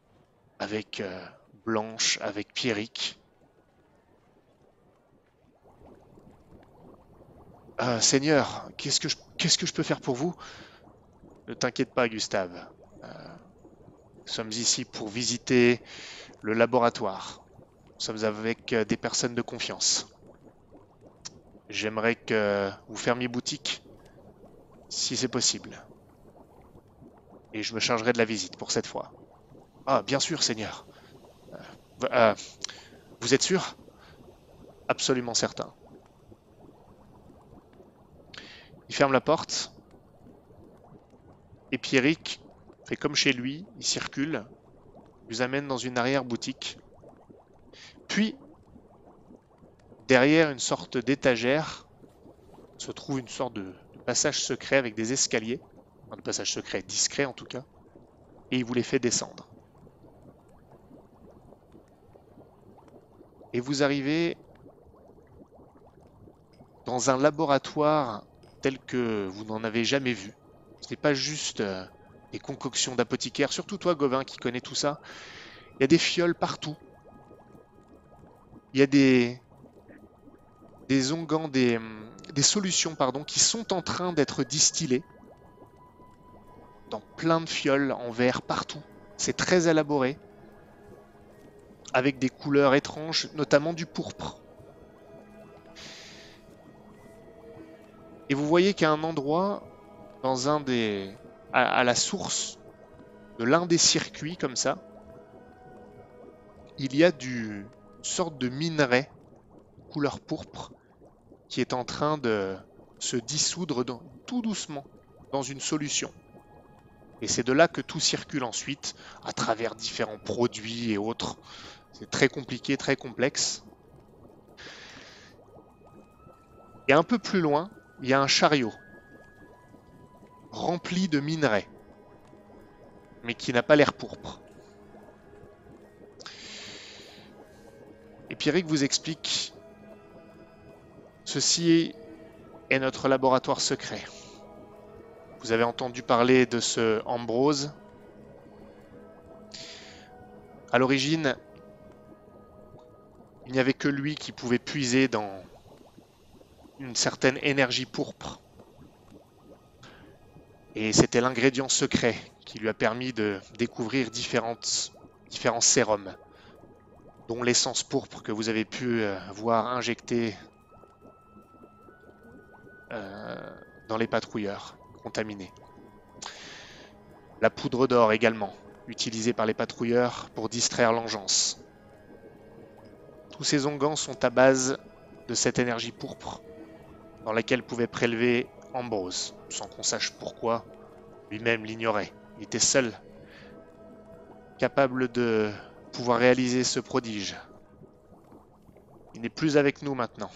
avec euh, Blanche, avec Pierrick. Euh, Seigneur, qu'est-ce que, je, peux faire pour vous? Ne t'inquiète pas, Gustave. Euh, nous sommes ici pour visiter le laboratoire. Nous sommes avec euh, des personnes de confiance. J'aimerais que vous fermiez boutique, si c'est possible. Et je me chargerai de la visite pour cette fois. Ah, bien sûr, Seigneur. Euh, euh, vous êtes sûr? Absolument certain. Il ferme la porte. Et Pierrick fait comme chez lui, il circule, vous amène dans une arrière-boutique. Puis, derrière une sorte d'étagère, se trouve une sorte de, passage secret avec des escaliers. Un passage secret discret en tout cas. Et il vous les fait descendre. et vous arrivez dans un laboratoire tel que vous n'en avez jamais vu. Ce n'est pas juste euh, des concoctions d'apothicaires, surtout toi Gauvin qui connais tout ça. Il y a des fioles partout. Il y a des des onguents, des, hum, des solutions pardon, qui sont en train d'être distillées dans plein de fioles en verre partout. C'est très élaboré avec des couleurs étranges, notamment du pourpre. Et vous voyez qu'à un endroit, dans un des, à, la source de l'un des circuits comme ça, il y a du une sorte de minerai couleur pourpre qui est en train de se dissoudre tout doucement dans une solution. Et c'est de là que tout circule ensuite à travers différents produits et autres. C'est très compliqué, très complexe. Et un peu plus loin, il y a un chariot rempli de minerais, mais qui n'a pas l'air pourpre. Et Pierrick vous explique ceci est notre laboratoire secret. Vous avez entendu parler de ce Ambrose. À l'origine, il n'y avait que lui qui pouvait puiser dans une certaine énergie pourpre. Et c'était l'ingrédient secret qui lui a permis de découvrir différentes, différents sérums, dont l'essence pourpre que vous avez pu euh, voir injectée dans les patrouilleurs contaminés. La poudre d'or également, utilisée par les patrouilleurs pour distraire l'engeance. Tous ces onguents sont à base de cette énergie pourpre dans laquelle pouvait prélever Ambrose, sans qu'on sache pourquoi, lui-même l'ignorait. Il était seul, capable de pouvoir réaliser ce prodige. Il n'est plus avec nous maintenant.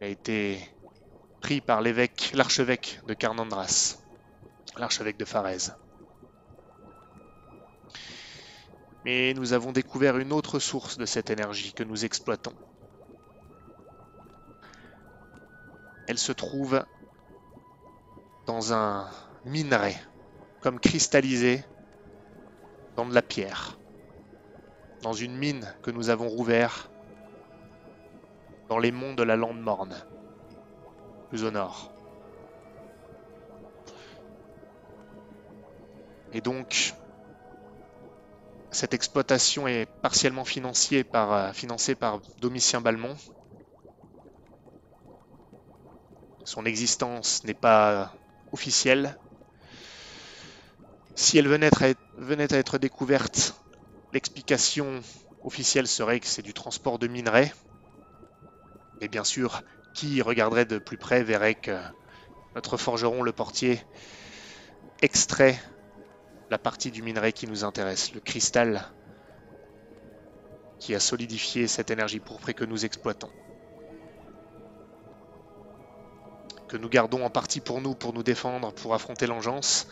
Il a été pris par l'archevêque de Carnandras, l'archevêque de Farez. Mais nous avons découvert une autre source de cette énergie que nous exploitons. Elle se trouve dans un minerai, comme cristallisé dans de la pierre, dans une mine que nous avons rouvert dans les monts de la Lande Morne, au nord. Et donc, cette exploitation est partiellement financée par, euh, financée par Domitien Balmont. Son existence n'est pas officielle. Si elle venait à être, découverte, l'explication officielle serait que c'est du transport de minerais. Et bien sûr, qui regarderait de plus près verrait que notre forgeron, le portier, extrait la partie du minerai qui nous intéresse, le cristal qui a solidifié cette énergie pourprée que nous exploitons. Que nous gardons en partie pour nous, pour nous défendre, pour affronter l'engeance,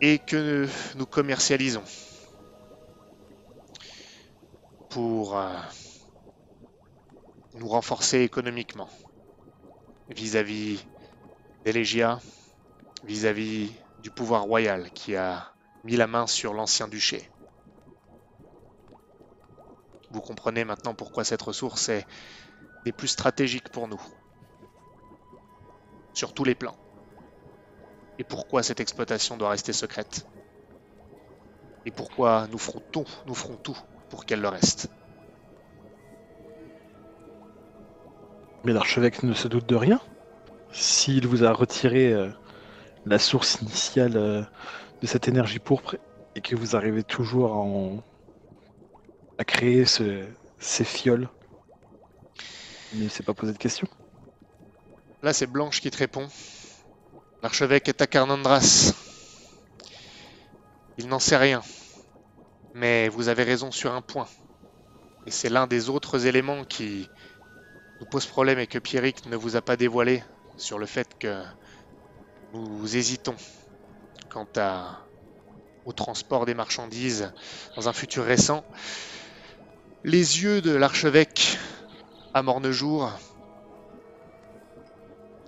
et que nous commercialisons pour euh, nous renforcer économiquement vis-à-vis des Légia, vis-à-vis du pouvoir royal qui a mis la main sur l'ancien duché. Vous comprenez maintenant pourquoi cette ressource est des plus stratégiques pour nous, sur tous les plans, et pourquoi cette exploitation doit rester secrète, et pourquoi nous ferons tout, nous ferons tout pour qu'elle le reste. Mais l'archevêque ne se doute de rien. S'il vous a retiré euh, la source initiale euh, de cette énergie pourpre et que vous arrivez toujours à, créer ce- ces fioles, mais c'est pas posé de question. Là, c'est Blanche qui te répond. L'archevêque est à Carnandras. Il n'en sait rien. Mais vous avez raison sur un point. Et c'est l'un des autres éléments qui nous pose problème et que Pierrick ne vous a pas dévoilé sur le fait que nous hésitons quant à, au transport des marchandises dans un futur récent. Les yeux de l'archevêque à Mornejour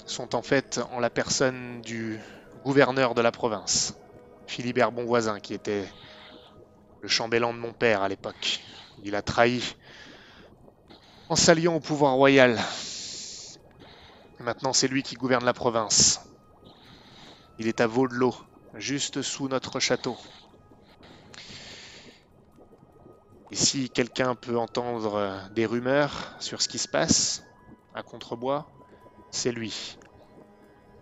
sont en fait en la personne du gouverneur de la province, Philibert Bonvoisin, qui était le chambellan de mon père à l'époque. Il a trahi en s'alliant au pouvoir royal. Maintenant, c'est lui qui gouverne la province. Il est à Vaudelot, juste sous notre château. Et si quelqu'un peut entendre euh, des rumeurs sur ce qui se passe à Contrebois, c'est lui.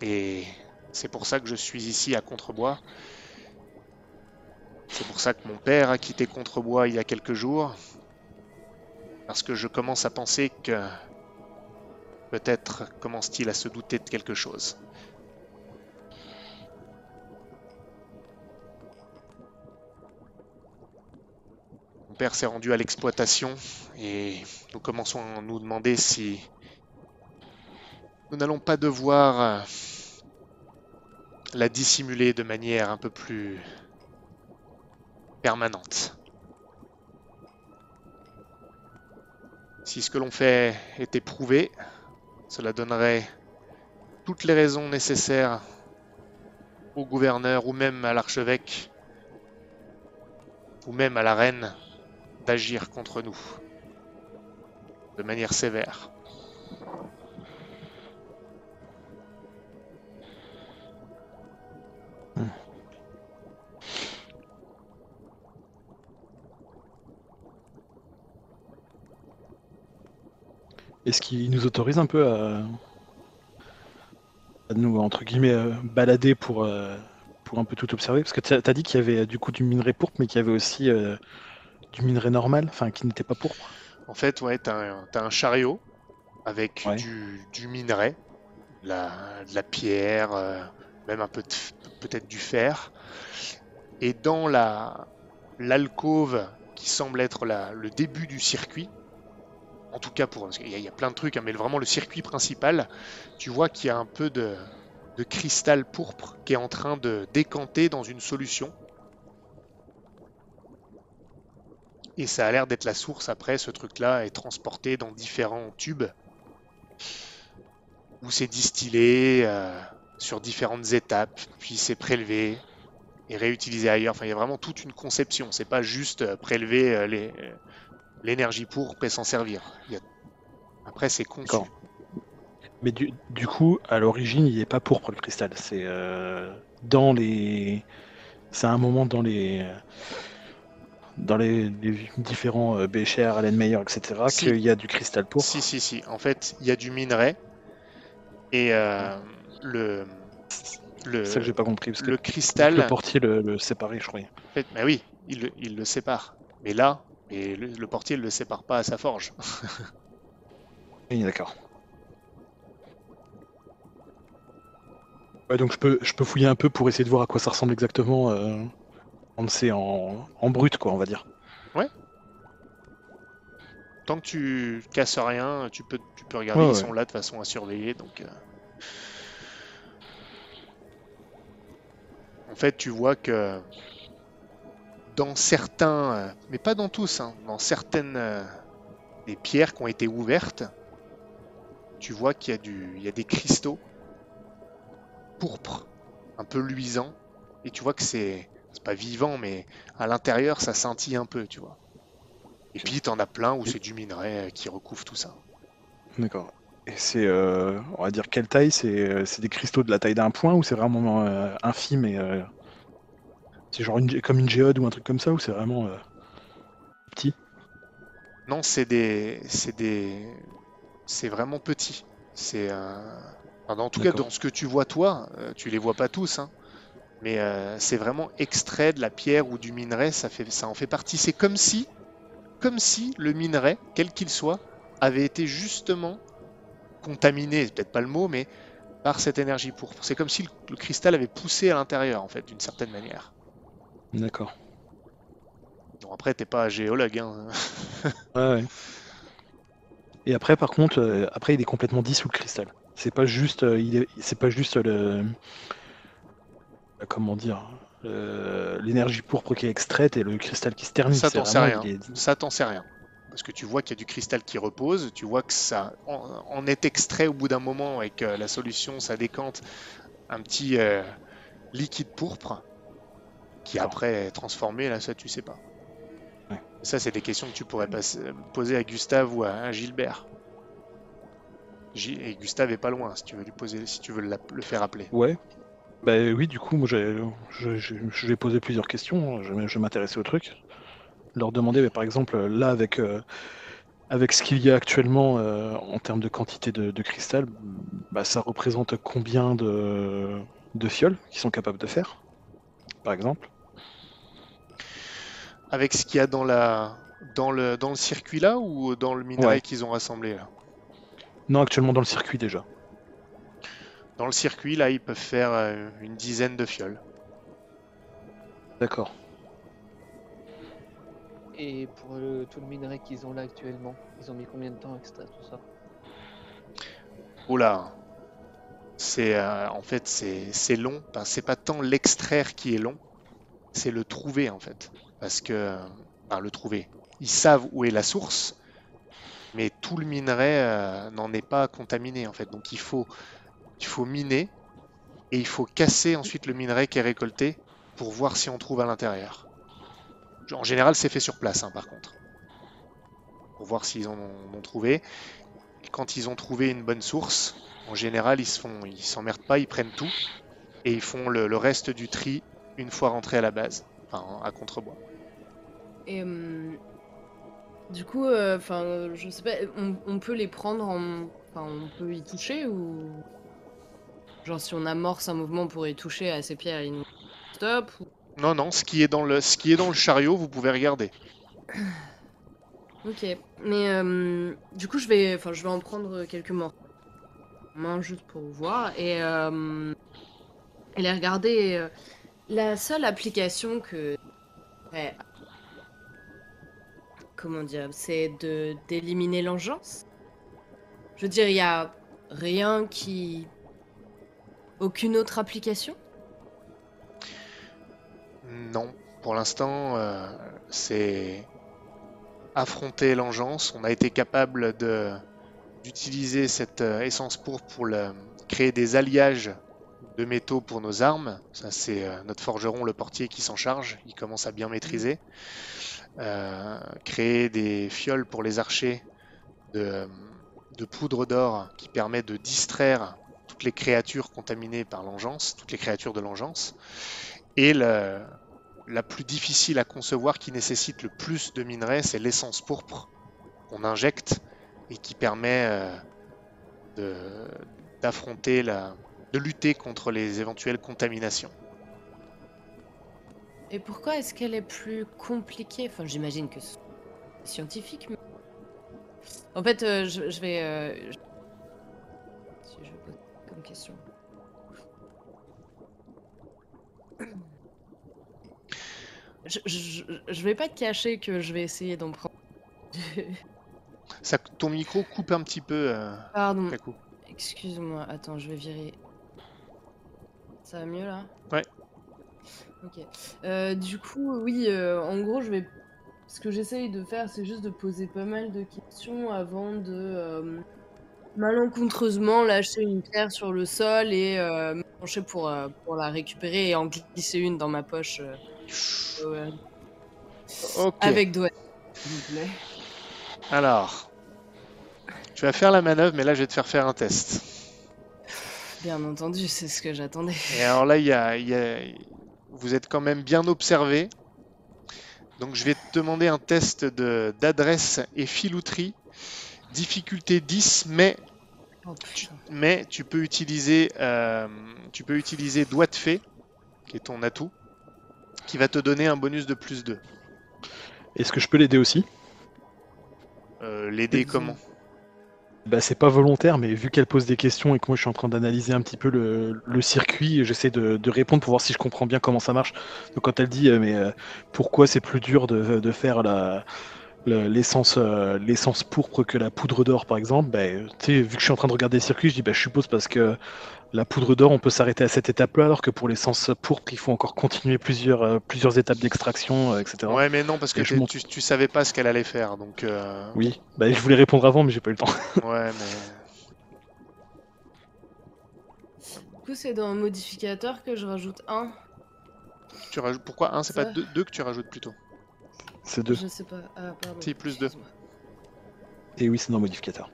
Et c'est pour ça que je suis ici à Contrebois. C'est pour ça que mon père a quitté Contrebois il y a quelques jours. Parce que je commence à penser que peut-être commence-t-il à se douter de quelque chose. Mon père s'est rendu à l'exploitation et nous commençons à nous demander si nous n'allons pas devoir euh, la dissimuler de manière un peu plus permanente. Si ce que l'on fait était prouvé, cela donnerait toutes les raisons nécessaires au gouverneur ou même à l'archevêque ou même à la reine d'agir contre nous de manière sévère. Est-ce qu'il nous autorise un peu à, à nous, entre guillemets, euh, balader pour, euh, pour un peu tout observer? Parce que tu as dit qu'il y avait du coup du minerai pourpre, mais qu'il y avait aussi euh, du minerai normal, enfin qui n'était pas pourpre. En fait, ouais, t'as un, un chariot avec Ouais. du, du minerai, de la, de la pierre, euh, même un peu peut-être du fer. Et dans la l'alcôve qui semble être la- le début du circuit, en tout cas pour qu'il y, a- il y a plein de trucs, hein, mais vraiment le circuit principal, tu vois qu'il y a un peu de, cristal pourpre qui est en train de décanter dans une solution. Et ça a l'air d'être la source après, ce truc-là est transporté dans différents tubes où c'est distillé euh, sur différentes étapes, puis c'est prélevé et réutilisé ailleurs. Enfin, il y a vraiment toute une conception. C'est pas juste euh, prélever euh, les- l'énergie pourpre et s'en servir. A- Après, c'est conçu. Mais du, du coup, à l'origine, il n'est pas pourpre le cristal. C'est euh, dans les. C'est à un moment dans les. Dans les, les différents euh, Becher, Allenmeyer, etc., Si. qu'il y a du cristal pourpre. Si, si, si. En fait, il y a du minerai et euh, le, le, C'est ça que j'ai pas compris. Parce que le cristal. le portier le, le séparait, je croyais. En fait, mais oui, il le sépare. Mais là, et le, le portier ne le sépare pas à sa forge. Oui, d'accord. Ouais, donc je peux, je peux fouiller un peu pour essayer de voir à quoi ça ressemble exactement. Euh, on sait en, en brut, quoi, on va dire. Tant que tu casses rien, tu peux, tu peux regarder, Ouais, ils ouais. sont là de façon à surveiller. Donc, euh. En fait, tu vois que dans certains, euh, mais pas dans tous, hein, dans certaines euh, des pierres qui ont été ouvertes, tu vois qu'il y, a du, il y a des cristaux pourpres, un peu luisants, et tu vois que c'est c'est pas vivant, mais à l'intérieur, ça scintille un peu, tu vois. Et puis, t'en as plein où c'est du minerai euh, qui recouvre tout ça. D'accord. Et c'est, euh, on va dire, quelle taille? C'est c'est des cristaux de la taille d'un point ou c'est vraiment euh, infime et. C'est genre une, comme une géode ou un truc comme ça ou c'est vraiment euh, petit? Non, c'est des, c'est des, c'est vraiment petit. C'est, euh, enfin, en tout cas, dans ce que tu vois toi, euh, tu les vois pas tous, hein, mais euh, c'est vraiment extrait de la pierre ou du minerai. Ça fait, ça en fait partie. C'est comme si, comme si le minerai, quel qu'il soit, avait été justement contaminé. C'est peut-être pas le mot, mais par cette énergie pourpre. C'est comme si le, le cristal avait poussé à l'intérieur, en fait, d'une certaine manière. D'accord. Bon, après, t'es pas géologue, hein. Ouais, ouais. Et après, par contre, euh, après, il est complètement dissous le cristal. C'est pas juste, euh, il est, c'est pas juste le, euh, comment dire, l'énergie pourpre qui est extraite et le cristal qui se termine. Ça, t'en sais vraiment- rien. il est- Ça, t'en sais rien. Parce que tu vois qu'il y a du cristal qui repose, tu vois que ça en, en est extrait au bout d'un moment et que la solution, ça décante un petit euh, liquide pourpre qui après est transformé, là, ça, tu sais pas. Ouais. Ça, c'est des questions que tu pourrais passer- poser à Gustave ou à, à Gilbert. Gi- et Gustave est pas loin, si tu veux lui poser, si tu veux le faire appeler. Ouais. Bah oui, du coup, moi, j'ai- je, je, je vais poser plusieurs questions. Je, vais- je vais m'intéresser au truc. Leur demander, bah, par exemple, là, avec, euh, avec ce qu'il y a actuellement euh, en termes de quantité de, de cristal, bah, ça représente combien de, de fioles qu'ils sont capables de faire, par exemple? Avec ce qu'il y a dans la dans le dans le circuit là ou dans le minerai Ouais. qu'ils ont rassemblé là? Non, actuellement dans le circuit déjà. Dans le circuit là, ils peuvent faire euh, une dizaine de fioles. D'accord. Et pour le- tout le minerai qu'ils ont là actuellement, ils ont mis combien de temps à extraire tout ça? Oula. C'est euh, en fait c'est c'est long. Enfin, c'est pas tant l'extraire qui est long, c'est le trouver en fait. Parce que enfin, le trouver. Ils savent où est la source, mais tout le minerai euh, n'en est pas contaminé en fait. Donc il faut il faut miner et il faut casser ensuite le minerai qui est récolté pour voir si on trouve à l'intérieur. En général, c'est fait sur place, hein, par contre. Pour voir s'ils en ont, trouvé. Quand ils ont trouvé une bonne source, en général, ils se font, ils s'emmerdent pas, ils prennent tout et ils font le, le reste du tri une fois rentrés à la base, enfin à contrebois. Et hum, du coup, euh, enfin, je sais pas, on, on peut les prendre en. Enfin, on peut y toucher ou. Genre, si on amorce un mouvement pour y toucher à ces pierres, ils nous ou- Non, non, ce qui est dans le, ce qui est dans le chariot, vous pouvez regarder. Ok. Mais euh, du coup, je vais, enfin, je vais en prendre quelques morceaux main juste pour voir et, euh, et les regarder. euh, La seule application que. ouais, comment dire C'est de d'éliminer l'engeance. Je veux dire, il y a rien qui. Aucune autre application? Non, pour l'instant, euh, c'est affronter l'engeance. On a été capable de d'utiliser cette euh, essence pour le- créer des alliages de métaux pour nos armes. Ça, c'est euh, notre forgeron, le portier, qui s'en charge. Il commence à bien maîtriser. Euh, créer des fioles pour les archers de, de poudre d'or qui permet de distraire toutes les créatures contaminées par l'engeance, toutes les créatures de l'engeance. Et la plus difficile à concevoir, qui nécessite le plus de minerais, c'est l'essence pourpre qu'on injecte et qui permet euh, d'affronter de lutter contre les éventuelles contaminations. Et pourquoi est-ce qu'elle est plus compliquée? Enfin, j'imagine que c'est scientifique. Mais... En fait, euh, je, je vais. euh, je- Si je pose comme question. Je, je, je vais pas te cacher que je vais essayer d'en prendre. Ça, ton micro coupe un petit peu, euh, Pardon, excuse-moi. Attends, je vais virer. Ça va mieux là? Ouais. Ok. Euh, du coup, oui, euh, en gros, je vais. Ce que j'essaye de faire, c'est juste de poser pas mal de questions avant de euh, malencontreusement lâcher une pierre sur le sol et me pencher pour, pour la récupérer et en glisser une dans ma poche avec doigt. s'il vous plaît. Alors, tu vas faire la manœuvre, mais là, je vais te faire faire un test. Bien entendu, c'est ce que j'attendais. Et alors là, il y a, il y a- vous êtes quand même bien observé. Donc je vais te demander un test de- d'adresse et filouterie. Difficulté 10, mais, Oh tu, putain. mais tu peux utiliser, euh, tu peux utiliser doigt de fée, qui est ton atout, qui va te donner un bonus de plus 2. Est-ce que je peux l'aider aussi? Euh, L'aider comment? Bah, c'est pas volontaire, mais vu qu'elle pose des questions et que moi je suis en train d'analyser un petit peu le, circuit, j'essaie de, répondre pour voir si je comprends bien comment ça marche. Donc quand elle dit euh, mais euh, pourquoi c'est plus dur de, faire l'essence euh, l'essence pourpre que la poudre d'or par exemple, bah, tu sais, vu que je suis en train de regarder le circuit, je dis bah, je suppose parce que la poudre d'or on peut s'arrêter à cette étape-là, alors que pour l'essence pourpre il faut encore continuer plusieurs euh, plusieurs étapes d'extraction, euh, etc. Ouais, mais non, parce que tu, tu savais pas ce qu'elle allait faire, donc... euh, Oui, bah, je voulais répondre avant, mais j'ai pas eu le temps. Ouais, mais... Du coup, c'est dans un modificateur que je rajoute un. Tu rajoutes... Pourquoi 1, c'est pas Ça. 2 que tu rajoutes plutôt C'est deux. Je sais pas. Ah, pardon. Si, plus deux. excuse-moi. Et oui, c'est dans le modificateur.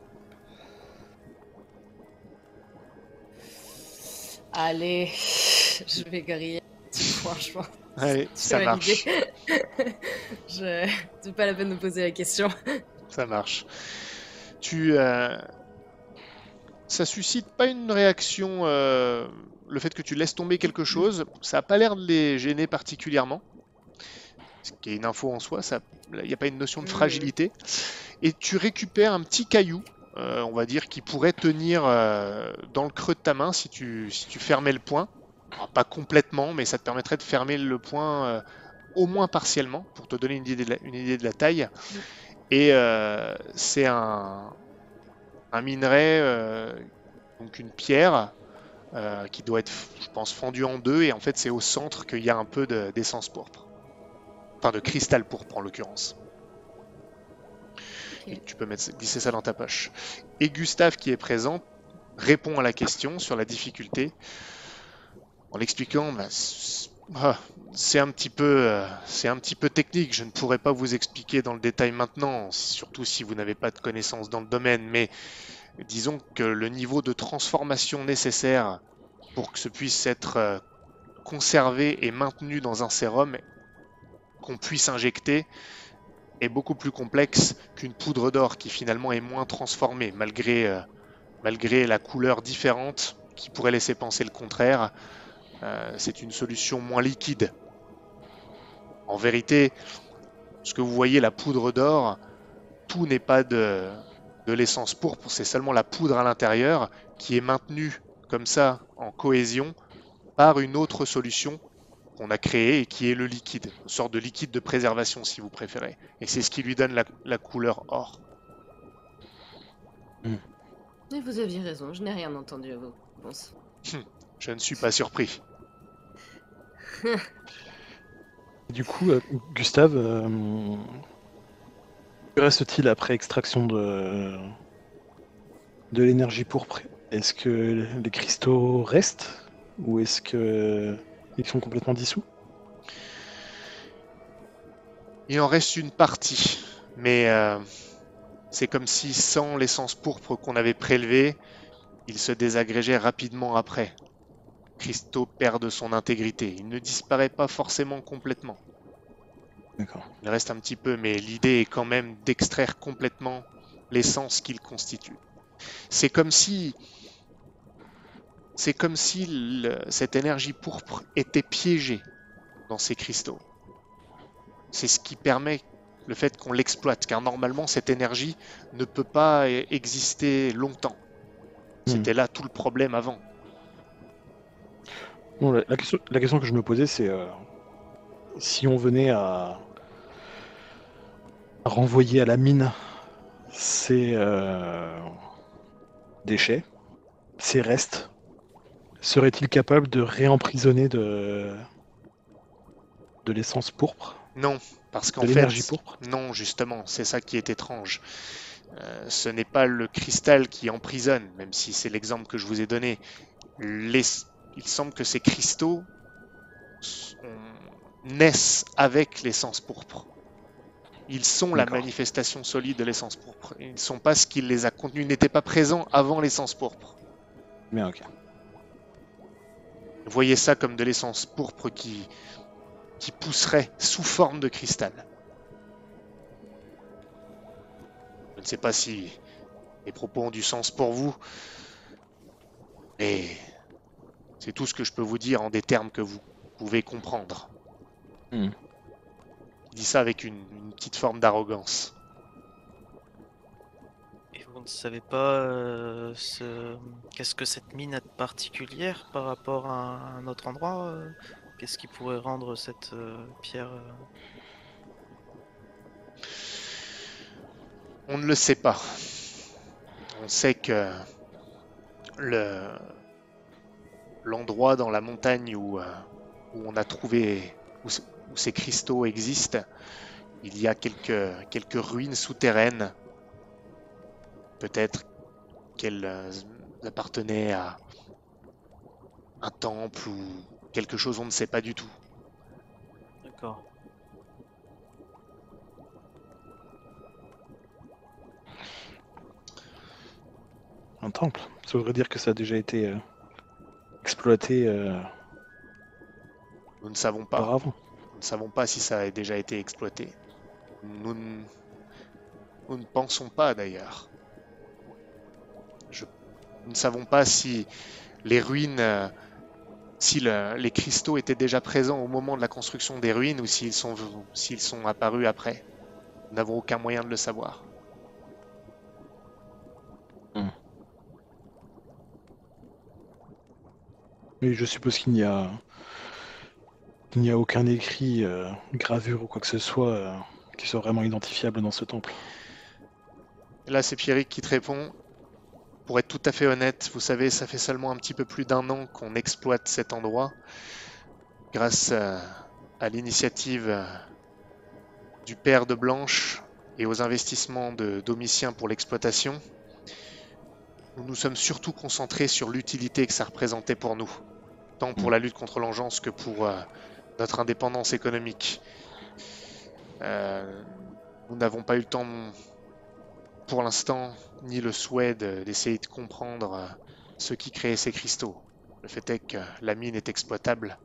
Allez, je vais griller. Franchement, Allez, ça marche. je... C'est pas la peine de poser la question. Ça marche. Tu, euh, ça suscite pas une réaction, euh, le fait que tu laisses tomber quelque chose. Ça a pas l'air de les gêner particulièrement. ce qui est une info en soi, ça- il n'y a pas une notion de fragilité. Et tu récupères un petit caillou, euh, on va dire, qui pourrait tenir euh, dans le creux de ta main si tu, fermais le. Alors, pas complètement, mais ça te permettrait de fermer le poing euh, au moins partiellement pour te donner une idée de la, taille. Et c'est un, minerai, donc une pierre, qui doit être, je pense, fendue en deux. Et en fait, c'est au centre qu'il y a un peu de- d'essence pourpre. Enfin, de cristal pourpre en l'occurrence. Et tu peux mettre, glisser ça dans ta poche. Et Gustave, qui est présent, répond à la question sur la difficulté en l'expliquant. bah, ah, c'est un petit peu, euh, c'est un petit peu technique. Je ne pourrais pas vous expliquer dans le détail maintenant, surtout si vous n'avez pas de connaissances dans le domaine. Mais disons que le niveau de transformation nécessaire pour que ce puisse être euh, conservé et maintenu dans un sérum qu'on puisse injecter est beaucoup plus complexe qu'une poudre d'or qui finalement est moins transformée malgré, euh, la couleur différente qui pourrait laisser penser le contraire. Euh, c'est une solution moins liquide. En vérité, ce que vous voyez, la poudre d'or, tout n'est pas de l'essence pourpre, c'est seulement la poudre à l'intérieur qui est maintenue comme ça en cohésion par une autre solution qu'on a créée et qui est le liquide, une sorte de liquide de préservation si vous préférez. Et c'est ce qui lui donne la, la couleur or. Mais vous aviez raison, je n'ai rien entendu à vos réponses. Je ne suis pas surpris. Du coup, euh, Gustave, euh, que reste-t-il après extraction de, de l'énergie pourpre Est-ce que les cristaux restent? Ou est-ce que ils sont complètement dissous Il en reste une partie, mais euh, c'est comme si sans l'essence pourpre qu'on avait prélevée, il se désagrégeait rapidement après. Cristaux perdent son intégrité. Il ne disparaît pas forcément complètement. D'accord. Il reste un petit peu, mais l'idée est quand même d'extraire complètement l'essence qu'il constitue. C'est comme si, c'est comme si le- cette énergie pourpre était piégée dans ces cristaux. C'est ce qui permet le fait qu'on l'exploite, car normalement cette énergie ne peut pas e- exister longtemps. Hmm. C'était là tout le problème avant. Bon, la, la question, la question que je me posais, c'est euh, si on venait à, à renvoyer à la mine ces euh, déchets, ces restes, serait-il capable de réemprisonner de, de l'essence pourpre, Non, parce qu'en fait, pourpre? Non, justement, c'est ça qui est étrange. Euh, ce n'est pas le cristal qui emprisonne, même si c'est l'exemple que je vous ai donné. Les- Il semble que ces cristaux naissent avec l'essence pourpre. Ils sont la manifestation solide de l'essence pourpre. Ils ne sont pas ce qui les a contenus. Ils n'étaient pas présents avant l'essence pourpre. Bien, ok. Voyez ça comme de l'essence pourpre qui, qui pousserait sous forme de cristal. Je ne sais pas si les propos ont du sens pour vous, mais c'est tout ce que je peux vous dire en des termes que vous pouvez comprendre. Hmm. Je dis ça avec une, une petite forme d'arrogance. Ne savez pas euh, ce... qu'est-ce que cette mine a de particulière par rapport à un autre endroit euh Qu'est-ce qui pourrait rendre cette euh, pierre On ne le sait pas. On sait que le l'endroit dans la montagne où, on a trouvé ces cristaux existent, il y a quelques quelques ruines souterraines. Peut-être qu'elles euh, appartenaient à un temple ou quelque chose, on ne sait pas du tout. D'accord. Un temple. Ça voudrait dire que ça a déjà été euh, exploité euh, Nous ne savons pas. auparavant. Nous ne savons pas si ça a déjà été exploité. Nous ne, nous ne pensons pas d'ailleurs. Nous ne savons pas si les ruines euh, si le- les cristaux étaient déjà présents au moment de la construction des ruines ou s'ils sont, s'ils sont apparus après. Nous n'avons aucun moyen de le savoir. Mais je suppose qu'il n'y a. Il n'y a aucun écrit, euh, gravure ou quoi que ce soit euh, qui soit vraiment identifiable dans ce temple. Là, c'est Pierrick qui te répond. Pour être tout à fait honnête, vous savez, ça fait seulement un petit peu plus d'un an qu'on exploite cet endroit. Grâce à l'initiative euh, du père de Blanche et aux investissements de Domitien pour l'exploitation, nous nous sommes surtout concentrés sur l'utilité que ça représentait pour nous, tant pour la lutte contre l'engeance que pour euh, notre indépendance économique. Euh, nous n'avons pas eu le temps pour l'instant, ni le souhait de- d'essayer de comprendre euh, ce qui créait ces cristaux. Le fait est que la mine est exploitable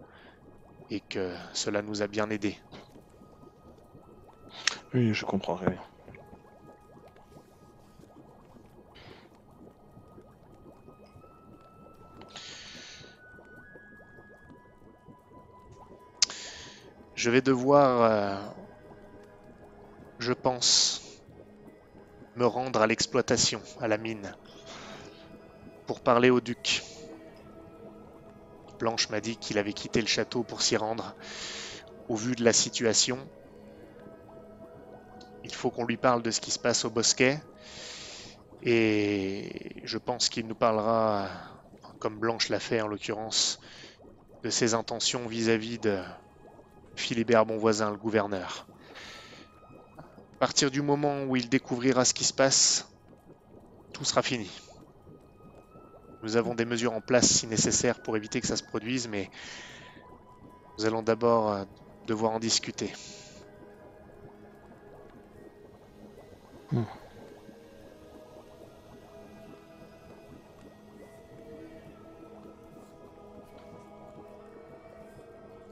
et que cela nous a bien aidés. Oui, je comprends très bien. Je vais devoir, euh, je pense, rendre à l'exploitation, à la mine, pour parler au duc. Blanche m'a dit qu'il avait quitté le château pour s'y rendre. Au vu de la situation, il faut qu'on lui parle de ce qui se passe au bosquet. Et je pense qu'il nous parlera, comme Blanche l'a fait en l'occurrence, de ses intentions vis-à-vis de Philibert Bonvoisin, le gouverneur. Partir du moment où il découvrira ce qui se passe, tout sera fini. Nous avons des mesures en place si nécessaire pour éviter que ça se produise, mais nous allons d'abord euh, devoir en discuter.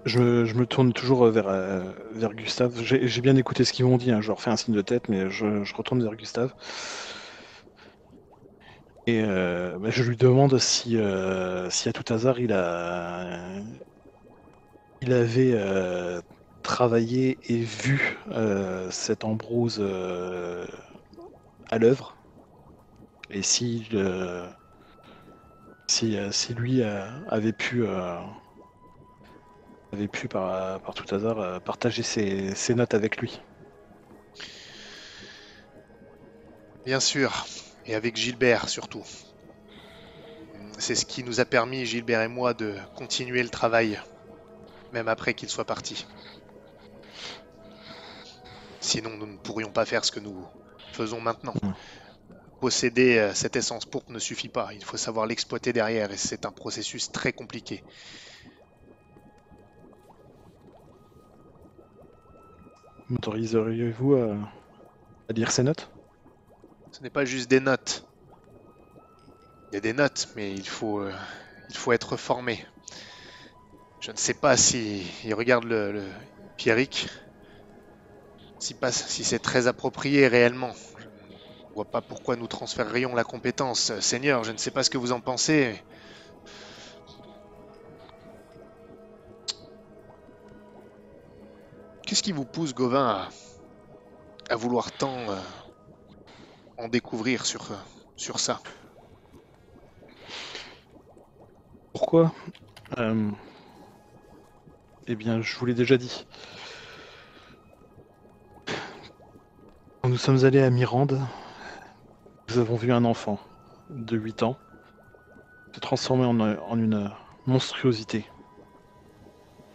Je, me- tourne toujours vers, euh, vers Gustave. J'ai bien écouté ce qu'ils m'ont dit, hein, je leur fais un signe de tête, mais je, retourne vers Gustave. Et euh, bah, je lui demande si, euh, si à tout hasard il a il avait euh, travaillé et vu euh, cette Ambrose euh, à l'œuvre. Et si, euh, si, euh, si lui euh, avait pu euh, avait pu par, par tout hasard euh, partager ses, ses notes avec lui. Bien sûr, et avec Gilbert surtout. C'est ce qui nous a permis, Gilbert et moi, de continuer le travail, même après qu'il soit parti. Sinon, nous ne pourrions pas faire ce que nous faisons maintenant. Posséder euh, cette essence pourpre ne suffit pas, il faut savoir l'exploiter derrière, et c'est un processus très compliqué. M'autoriseriez-vous à, lire ses notes? Ce n'est pas juste des notes. Il y a des notes, mais il faut, euh, il faut être formé. Je ne sais pas si il regarde le, Pierrick, si, c'est très approprié réellement. Je ne vois pas pourquoi nous transférerions la compétence. Seigneur, je ne sais pas ce que vous en pensez. Qu'est-ce qui vous pousse, Gauvin, à, vouloir tant euh, en découvrir sur, euh, sur ça? Pourquoi? Euh, Eh bien, je vous l'ai déjà dit. Quand nous sommes allés à Mirande, nous avons vu un enfant de 8 ans se transformer en, en une monstruosité.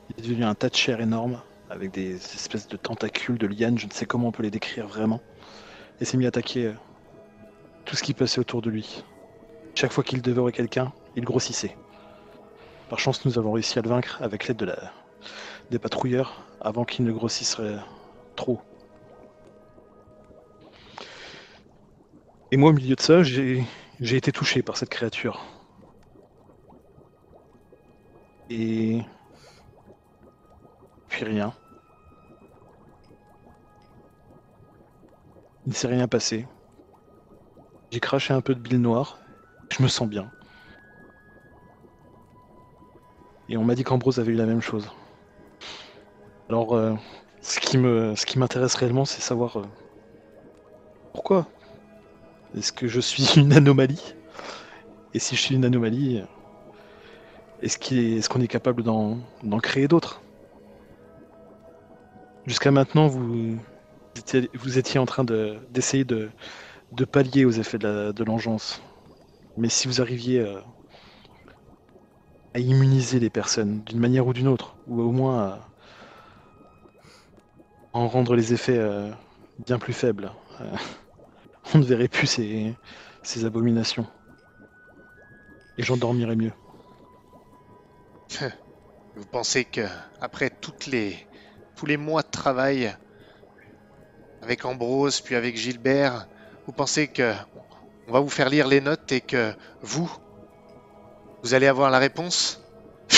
Il est devenu un tas de chair énorme, avec des espèces de tentacules, de lianes, je ne sais comment on peut les décrire vraiment, et s'est mis à attaquer euh, tout ce qui passait autour de lui. Chaque fois qu'il dévorait quelqu'un, il grossissait. Par chance, nous avons réussi à le vaincre avec l'aide de la... des patrouilleurs avant qu'il ne grossisse trop. Et moi, au milieu de ça, j'ai été touché par cette créature. Et. Rien. Il ne s'est rien passé. J'ai craché un peu de bile noire. Je me sens bien. Et on m'a dit qu'Ambrose avait eu la même chose. Alors, euh, ce qui me, ce qui m'intéresse réellement, c'est savoir euh, pourquoi. Est-ce que je suis une anomalie? Et si je suis une anomalie, est-ce qu'il est, est-ce qu'on est capable d'en créer d'autres? Jusqu'à maintenant, vous étiez, en train de, d'essayer de, de pallier aux effets de, l'engeance. Mais si vous arriviez euh, à immuniser les personnes d'une manière ou d'une autre, ou au moins à en rendre les effets euh, bien plus faibles, euh, on ne verrait plus ces, ces abominations. Et j'en dormirais mieux. Vous pensez que après toutes les tous les mois de travail avec Ambrose puis avec Gilbert, vous pensez que on va vous faire lire les notes et que vous vous allez avoir la réponse?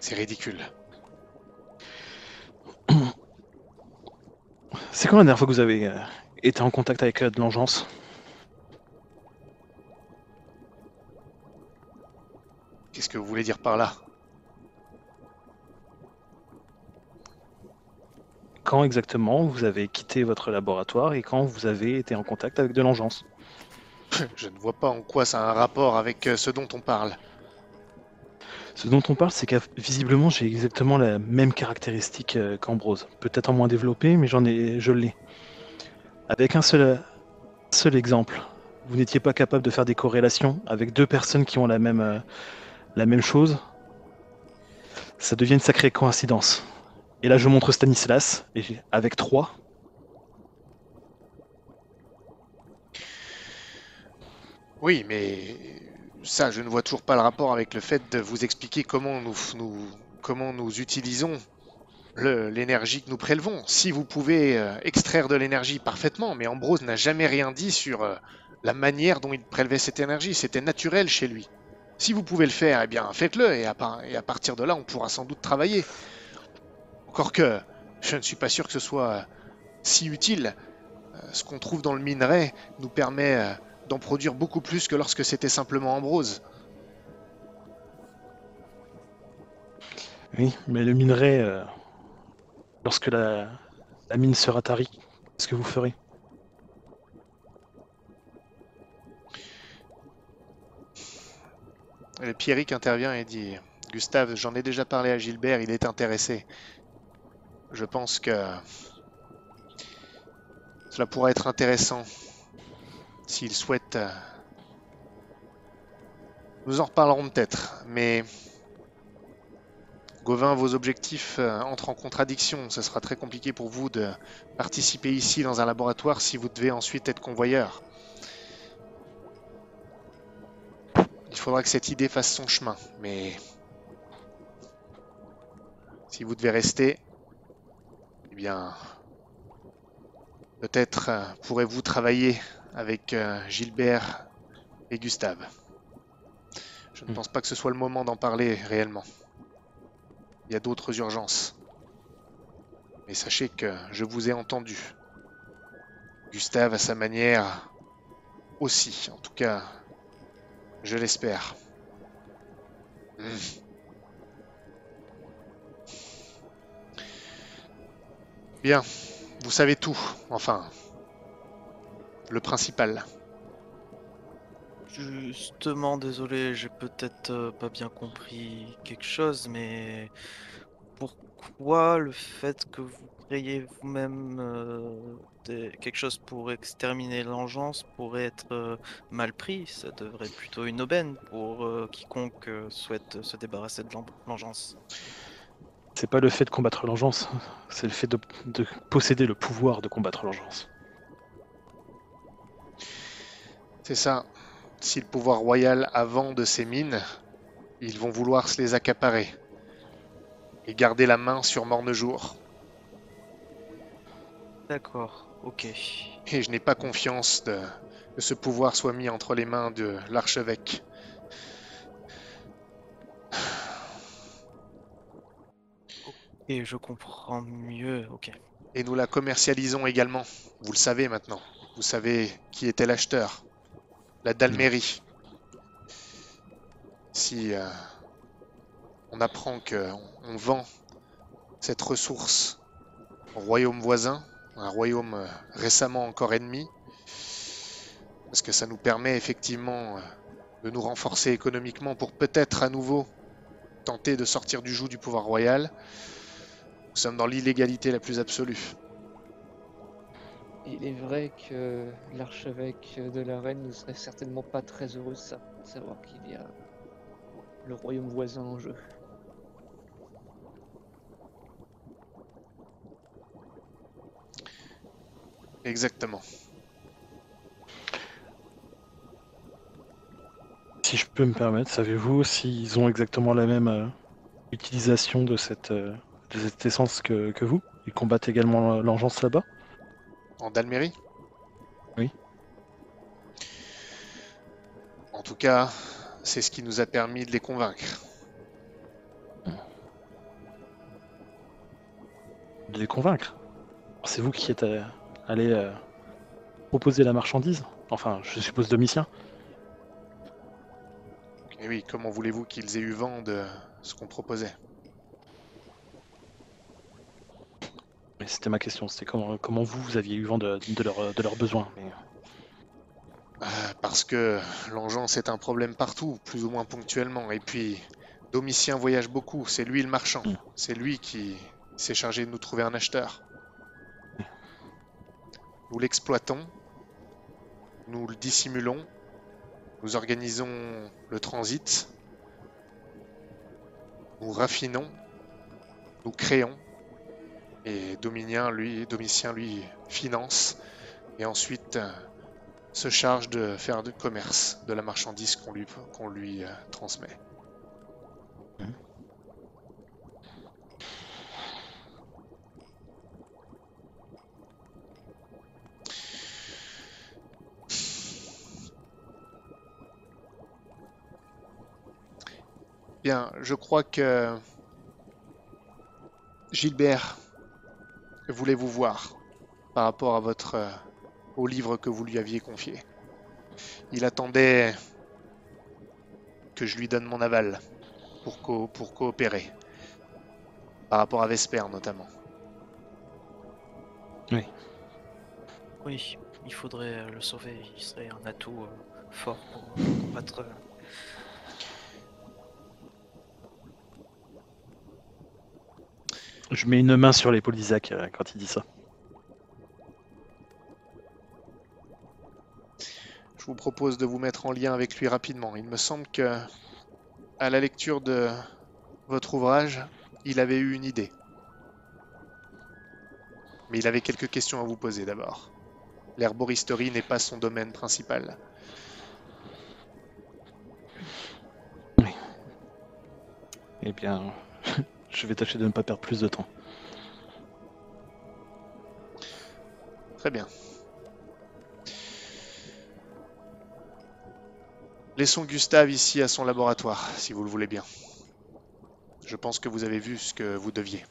C'est ridicule. C'est quand la dernière fois que vous avez euh, été en contact avec euh, de l'engeance? Qu'est-ce que vous voulez dire par là? Quand exactement vous avez quitté votre laboratoire et quand vous avez été en contact avec de l'engeance? Je ne vois pas en quoi ça a un rapport avec euh, ce dont on parle. Ce dont on parle, c'est que visiblement j'ai exactement la même caractéristique euh, qu'Ambrose. Peut-être en moins développée, mais j'en ai, je l'ai. Avec un seul, seul exemple, vous n'étiez pas capable de faire des corrélations avec deux personnes qui ont la même, euh, la même chose? Ça devient une sacrée coïncidence. Et là, je montre Stanislas, et avec trois. Oui, mais ça, je ne vois toujours pas le rapport avec le fait de vous expliquer comment nous, nous, comment nous utilisons l'énergie que nous prélevons. Si vous pouvez euh, extraire de l'énergie parfaitement, mais Ambrose n'a jamais rien dit sur euh, la manière dont il prélevait cette énergie. C'était naturel chez lui. Si vous pouvez le faire, eh bien faites-le, et à partir de là, on pourra sans doute travailler. Encore que, je ne suis pas sûr que ce soit euh, si utile. Euh, ce qu'on trouve dans le minerai nous permet euh, d'en produire beaucoup plus que lorsque c'était simplement Ambrose. Oui, mais le minerai, euh, lorsque la, la mine sera tarie, qu'est-ce que vous ferez? Pierrick intervient et dit Gustave, j'en ai déjà parlé à Gilbert, il est intéressé. Je pense que cela pourrait être intéressant s'il souhaite. euh, Nous en reparlerons peut-être, mais Gauvin, vos objectifs euh, entrent en contradiction. Ce sera très compliqué pour vous de participer ici dans un laboratoire si vous devez ensuite être convoyeur. Il faudra que cette idée fasse son chemin, mais si vous devez rester, eh bien, peut-être euh, pourrez-vous travailler avec euh, Gilbert et Gustave. Je ne Hmm. pense pas que ce soit le moment d'en parler réellement. Il y a d'autres urgences. Mais sachez que je vous ai entendu. Gustave, à sa manière, aussi. En tout cas, je l'espère. Hmm. Bien, vous savez tout, enfin, le principal. Justement, désolé, j'ai peut-être euh, pas bien compris quelque chose, mais pourquoi le fait que vous créiez vous-même euh, quelque chose pour exterminer l'engeance pourrait être euh, mal pris? Ça devrait être plutôt une aubaine pour quiconque souhaite se débarrasser de l'en- l'engeance. C'est pas le fait de combattre l'engeance, c'est le fait de, de posséder le pouvoir de combattre l'engeance. C'est ça. Si le pouvoir royal a vent de ces mines, ils vont vouloir se les accaparer et garder la main sur Mornejour. D'accord, ok. Et je n'ai pas confiance de, que ce pouvoir soit mis entre les mains de l'archevêque. Je comprends mieux. Et nous la commercialisons également. Vous le savez maintenant. Vous savez qui était l'acheteur. La Dalmérie. Si euh, on apprend que on vend cette ressource au royaume voisin, un royaume euh, récemment encore ennemi, parce que ça nous permet effectivement euh, de nous renforcer économiquement pour peut-être à nouveau tenter de sortir du joug du pouvoir royal. Nous sommes dans l'illégalité la plus absolue. Il est vrai que l'archevêque de la reine ne serait certainement pas très heureux de ça, de savoir qu'il y a le royaume voisin en jeu. Exactement. Si je peux me permettre, savez-vous s'ils ont exactement la même euh, utilisation de cette, euh, de cette essence que, que vous. Ils combattent également l'engeance là-bas. En Dalmérie Oui. En tout cas, c'est ce qui nous a permis de les convaincre. De les convaincre. C'est vous qui êtes euh, allé euh, proposer la marchandise. Enfin, je suppose Domitien Et oui, comment voulez-vous qu'ils aient eu vent de ce qu'on proposait? Mais c'était ma question, c'était comment, comment vous, vous aviez eu vent de, de leurs de leurs besoins? Mais- Euh, Parce que l'engeance est un problème partout, plus ou moins ponctuellement. Et puis, Domitien voyage beaucoup, c'est lui le marchand. Mm. C'est lui qui s'est chargé de nous trouver un acheteur. Nous l'exploitons, nous le dissimulons, nous organisons le transit, nous raffinons, nous créons, et Dominien, lui, Domitien, lui, finance, et ensuite euh, se charge de faire du commerce de la marchandise qu'on lui, qu'on lui euh, transmet. Bien, je crois que Gilbert voulait vous voir par rapport à votre euh, au livre que vous lui aviez confié? Il attendait que je lui donne mon aval pour, co- pour coopérer. Par rapport à Vesper notamment. Oui, il faudrait le sauver. Il serait un atout euh, fort pour euh, combattre. Je mets une main sur l'épaule d'Isaac euh, quand il dit ça. Je vous propose de vous mettre en lien avec lui rapidement. Il me semble que, à la lecture de votre ouvrage, il avait eu une idée. Mais il avait quelques questions à vous poser d'abord. L'herboristerie n'est pas son domaine principal. Eh bien, je vais tâcher de ne pas perdre plus de temps. Très bien. Laissons Gustave ici à son laboratoire, si vous le voulez bien. Je pense que vous avez vu ce que vous deviez.